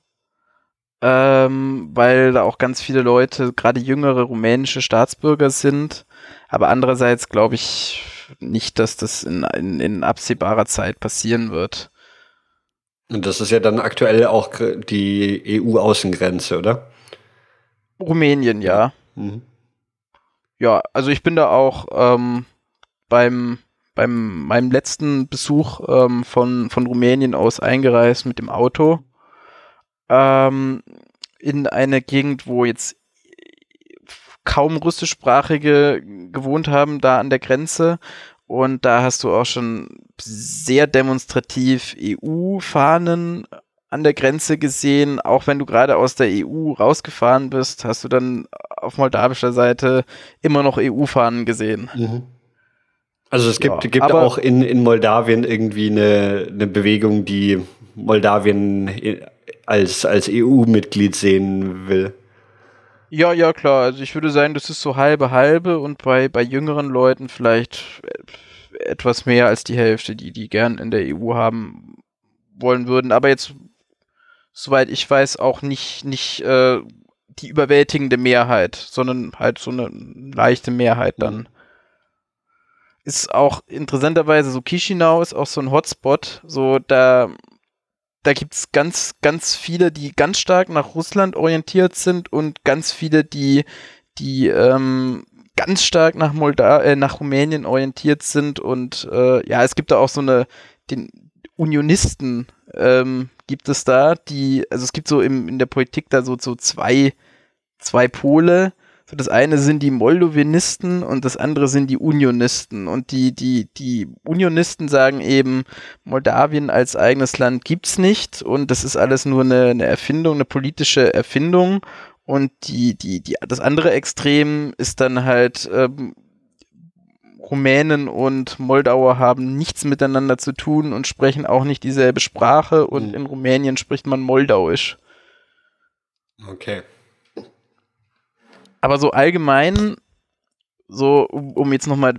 ähm, weil da auch ganz viele Leute, gerade jüngere rumänische Staatsbürger sind. Aber andererseits glaube ich nicht, dass das in, in, in absehbarer Zeit passieren wird. Und das ist ja dann aktuell auch die EU-Außengrenze, oder? Rumänien, ja. Mhm. Ja, also ich bin da auch ähm, beim, beim meinem letzten Besuch ähm, von, von Rumänien aus eingereist mit dem Auto ähm, in eine Gegend, wo jetzt kaum russischsprachige gewohnt haben, da an der Grenze. Und da hast du auch schon sehr demonstrativ EU-Fahnen an der Grenze gesehen. Auch wenn du gerade aus der EU rausgefahren bist, hast du dann auf moldawischer Seite immer noch EU-Fahnen gesehen. Mhm. Also es gibt, ja, gibt auch in, in Moldawien irgendwie eine, eine Bewegung, die Moldawien als, als EU-Mitglied sehen will. Ja, ja, klar. Also ich würde sagen, das ist so halbe halbe und bei, bei jüngeren Leuten vielleicht etwas mehr als die Hälfte, die die gern in der EU haben wollen würden. Aber jetzt, soweit ich weiß, auch nicht, nicht äh, die überwältigende Mehrheit, sondern halt so eine leichte Mehrheit dann. Ist auch interessanterweise so Chisinau ist auch so ein Hotspot. So da da gibt es ganz, ganz viele, die ganz stark nach Russland orientiert sind und ganz viele, die, die ähm, ganz stark nach Molda äh, nach Rumänien orientiert sind und äh, ja, es gibt da auch so eine den Unionisten ähm, gibt es da, die also es gibt so im, in der Politik da so so zwei zwei Pole so das eine sind die Moldowenisten und das andere sind die Unionisten. Und die, die, die Unionisten sagen eben, Moldawien als eigenes Land gibt's nicht und das ist alles nur eine, eine Erfindung, eine politische Erfindung. Und die, die, die, das andere Extrem ist dann halt, ähm, Rumänen und Moldauer haben nichts miteinander zu tun und sprechen auch nicht dieselbe Sprache und mhm. in Rumänien spricht man Moldauisch. Okay. Aber so allgemein, so um, jetzt nochmal,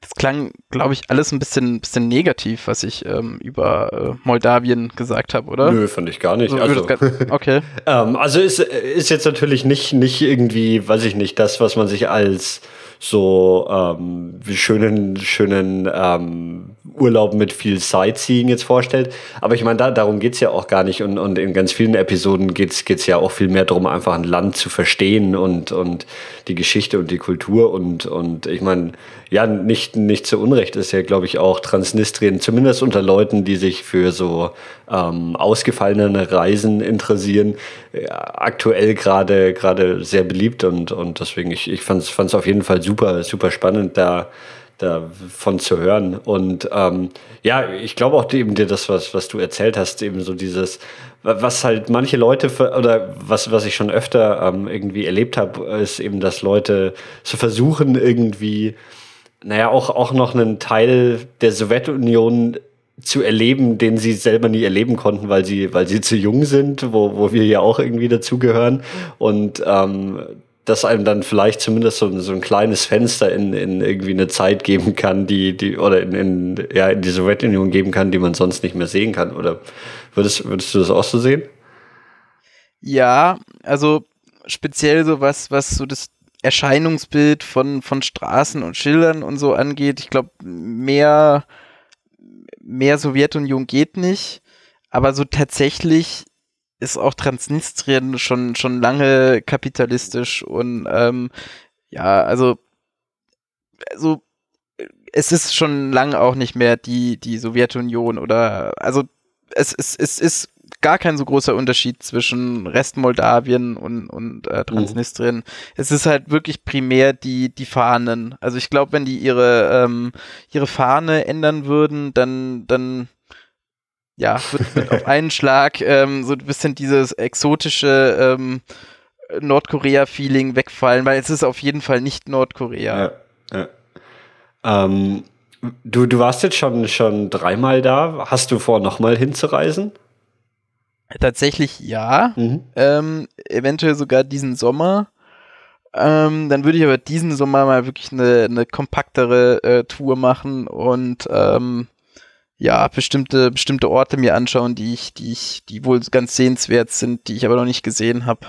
das klang, glaube ich, alles ein bisschen, bisschen negativ, was ich ähm, über äh, Moldawien gesagt habe, oder? Nö, fand ich gar nicht. So, also, okay. ähm, also ist, ist jetzt natürlich nicht, nicht irgendwie, weiß ich nicht, das, was man sich als so ähm, schönen, schönen ähm, Urlaub mit viel Sightseeing jetzt vorstellt. Aber ich meine, da, darum geht's ja auch gar nicht. Und, und in ganz vielen Episoden geht's geht's ja auch viel mehr darum, einfach ein Land zu verstehen und, und die Geschichte und die Kultur. Und, und ich meine, ja, nicht, nicht zu Unrecht ist ja, glaube ich, auch Transnistrien, zumindest unter Leuten, die sich für so ähm, ausgefallene Reisen interessieren, ja, aktuell gerade gerade sehr beliebt und, und deswegen, ich, ich fand es auf jeden Fall super, super spannend, da davon zu hören. Und ähm, ja, ich glaube auch eben dir das, was, was du erzählt hast, eben so dieses, was halt manche Leute oder was, was ich schon öfter ähm, irgendwie erlebt habe, ist eben, dass Leute so versuchen, irgendwie, naja, auch, auch noch einen Teil der Sowjetunion zu erleben, den sie selber nie erleben konnten, weil sie, weil sie zu jung sind, wo, wo wir ja auch irgendwie dazugehören. Und ähm, das einem dann vielleicht zumindest so, so ein kleines Fenster in, in irgendwie eine Zeit geben kann, die, die, oder in, in, ja, in die Sowjetunion geben kann, die man sonst nicht mehr sehen kann. Oder würdest, würdest du das auch so sehen? Ja, also speziell so was, was so das Erscheinungsbild von, von Straßen und Schildern und so angeht. Ich glaube, mehr, mehr Sowjetunion geht nicht. Aber so tatsächlich ist auch Transnistrien schon, schon lange kapitalistisch und ähm, ja, also, also es ist schon lange auch nicht mehr die, die Sowjetunion oder also es, es, es ist gar kein so großer Unterschied zwischen Restmoldawien und, und äh, Transnistrien. Mhm. Es ist halt wirklich primär die, die Fahnen. Also ich glaube, wenn die ihre, ähm, ihre Fahne ändern würden, dann, dann ja, wird, wird auf einen Schlag ähm, so ein bisschen dieses exotische ähm, Nordkorea-Feeling wegfallen, weil es ist auf jeden Fall nicht Nordkorea. Ja, ja. Ähm, du, du warst jetzt schon, schon dreimal da. Hast du vor, nochmal hinzureisen? Tatsächlich ja. Mhm. Ähm, eventuell sogar diesen Sommer. Ähm, dann würde ich aber diesen Sommer mal wirklich eine, eine kompaktere äh, Tour machen und ähm, ja, bestimmte, bestimmte Orte mir anschauen, die ich, die ich, die wohl ganz sehenswert sind, die ich aber noch nicht gesehen habe.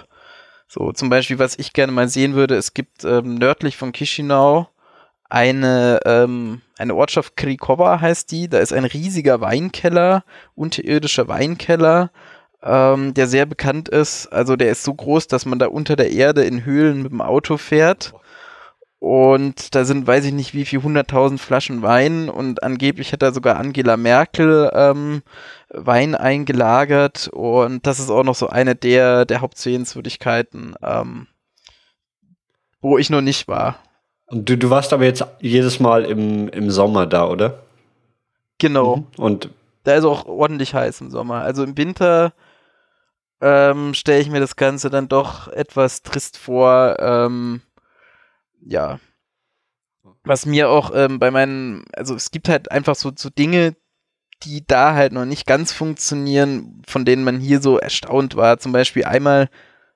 So, zum Beispiel, was ich gerne mal sehen würde, es gibt ähm, nördlich von Chisinau eine, ähm, eine Ortschaft Krikova heißt die, da ist ein riesiger Weinkeller, unterirdischer Weinkeller, ähm, der sehr bekannt ist. Also der ist so groß, dass man da unter der Erde in Höhlen mit dem Auto fährt. Und da sind, weiß ich nicht, wie viel, hunderttausend Flaschen Wein und angeblich hat da sogar Angela Merkel ähm, Wein eingelagert und das ist auch noch so eine der, der Hauptsehenswürdigkeiten. Ähm, wo ich noch nicht war. Und du, du warst aber jetzt jedes Mal im, im Sommer da, oder? Genau. Mhm. Und Da ist auch ordentlich heiß im Sommer. Also im Winter ähm, stelle ich mir das Ganze dann doch etwas trist vor. Ähm, ja. Was mir auch ähm, bei meinen, also es gibt halt einfach so, so Dinge, die da halt noch nicht ganz funktionieren, von denen man hier so erstaunt war. Zum Beispiel einmal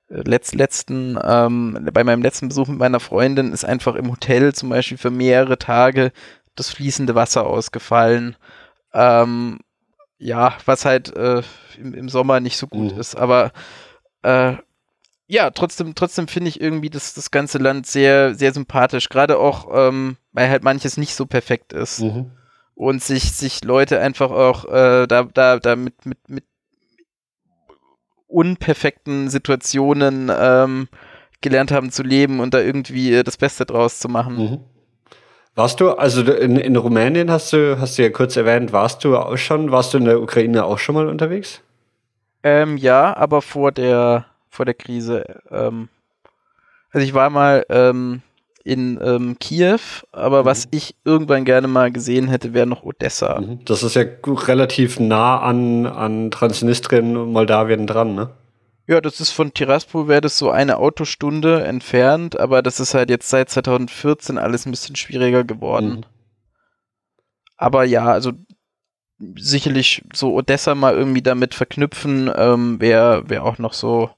äh, letzt, letzten, ähm, bei meinem letzten Besuch mit meiner Freundin ist einfach im Hotel zum Beispiel für mehrere Tage das fließende Wasser ausgefallen. Ähm, ja, was halt äh, im, im Sommer nicht so gut Mhm. ist. Aber äh, ja, trotzdem, trotzdem finde ich irgendwie das, das ganze Land sehr, sehr sympathisch. Gerade auch, ähm, weil halt manches nicht so perfekt ist mhm. und sich, sich Leute einfach auch äh, da, da, da mit, mit, mit unperfekten Situationen ähm, gelernt haben zu leben und da irgendwie äh, das Beste draus zu machen. Mhm. Warst du, also in, in Rumänien hast du, hast du ja kurz erwähnt, warst du auch schon, warst du in der Ukraine auch schon mal unterwegs? Ähm, ja, aber vor der, vor der Krise. Ähm, also ich war mal ähm, in ähm, Kiew, aber Mhm. was ich irgendwann gerne mal gesehen hätte, wäre noch Odessa. Mhm. Das ist ja relativ nah an, an Transnistrien und Moldawien dran, ne? Ja, das ist von Tiraspol wäre das so eine Autostunde entfernt, aber das ist halt jetzt seit 2014 alles ein bisschen schwieriger geworden. Mhm. Aber ja, also sicherlich so Odessa mal irgendwie damit verknüpfen, ähm, wäre wär auch noch so,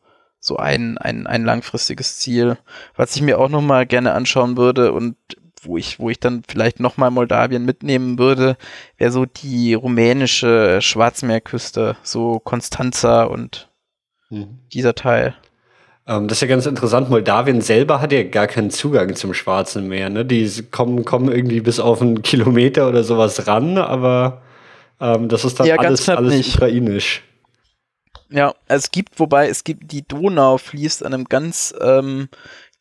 so ein, ein, ein langfristiges Ziel. Was ich mir auch noch mal gerne anschauen würde und wo ich, wo ich dann vielleicht noch mal Moldawien mitnehmen würde, wäre so die rumänische Schwarzmeerküste, so Konstanza und Mhm. dieser Teil. Ähm, das ist ja ganz interessant. Moldawien selber hat ja gar keinen Zugang zum Schwarzen Meer. Ne? Die kommen, kommen irgendwie bis auf einen Kilometer oder sowas ran, aber ähm, das ist dann Ja, alles, alles nicht. ukrainisch. Ja, es gibt, wobei es gibt, die Donau fließt an einem ganz ähm,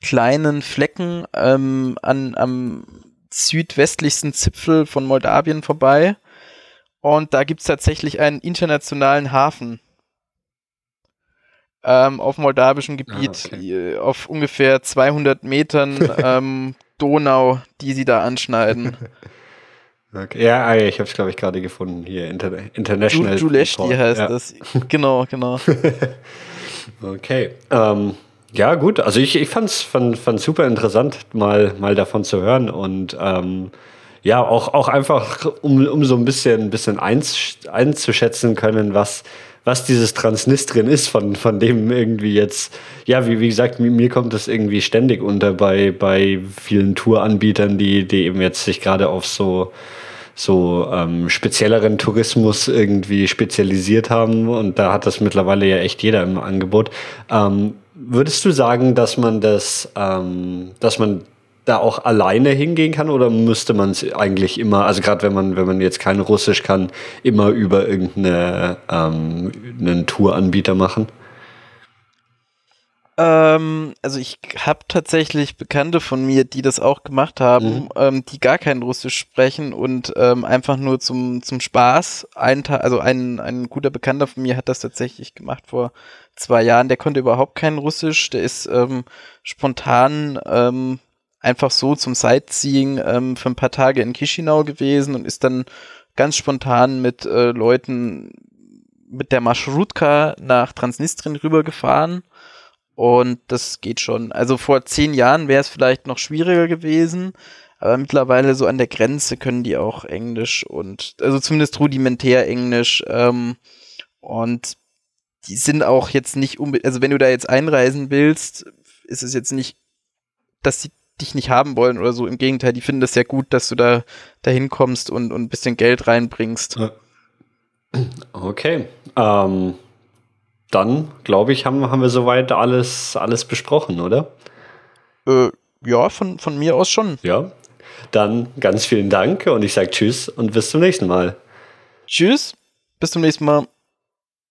kleinen Flecken ähm, an, am südwestlichsten Zipfel von Moldawien vorbei. Und da gibt es tatsächlich einen internationalen Hafen ähm, auf moldawischem Gebiet, Ah, äh, auf ungefähr 200 Metern ähm, Donau, die sie da anschneiden. Okay. Ja, ah, ich habe es, glaube ich, gerade gefunden. Hier, Inter International. Juleshti heißt ja. das. Genau, genau. Okay. Ähm, ja, gut. Also ich, ich fand's, fand fand's super interessant, mal, mal davon zu hören. Und ähm, ja, auch, auch einfach, um, um so ein bisschen, ein bisschen einz, einzuschätzen können, was, was dieses Transnistrien ist, von, von dem irgendwie jetzt, ja, wie, wie gesagt, mir, mir kommt das irgendwie ständig unter bei, bei vielen Touranbietern, die, die eben jetzt sich gerade auf so so ähm, spezielleren Tourismus irgendwie spezialisiert haben und da hat das mittlerweile ja echt jeder im Angebot. Ähm, würdest du sagen, dass man das, ähm, dass man da auch alleine hingehen kann oder müsste man es eigentlich immer, also gerade wenn man, wenn man jetzt kein Russisch kann, immer über irgendeine ähm, Touranbieter machen? Ähm, also ich habe tatsächlich Bekannte von mir, die das auch gemacht haben, Mhm. ähm, die gar kein Russisch sprechen und ähm, einfach nur zum, zum Spaß. Ein also ein, ein guter Bekannter von mir hat das tatsächlich gemacht vor zwei Jahren. Der konnte überhaupt kein Russisch. Der ist ähm, spontan ähm, einfach so zum Sightseeing ähm, für ein paar Tage in Chisinau gewesen und ist dann ganz spontan mit äh, Leuten mit der Marschrutka nach Transnistrien rübergefahren. Und das geht schon. Also vor zehn Jahren wäre es vielleicht noch schwieriger gewesen, aber mittlerweile so an der Grenze können die auch Englisch und also zumindest rudimentär Englisch. Ähm, und die sind auch jetzt nicht unbedingt, also wenn du da jetzt einreisen willst, ist es jetzt nicht, dass sie dich nicht haben wollen oder so. Im Gegenteil, die finden das sehr gut, dass du da dahin kommst und, und ein bisschen Geld reinbringst. Okay. Ähm, dann, glaube ich, haben, haben wir soweit alles, alles besprochen, oder? Äh, ja, von, von mir aus schon. Ja. Dann ganz vielen Dank und ich sage Tschüss und bis zum nächsten Mal. Tschüss, bis zum nächsten Mal.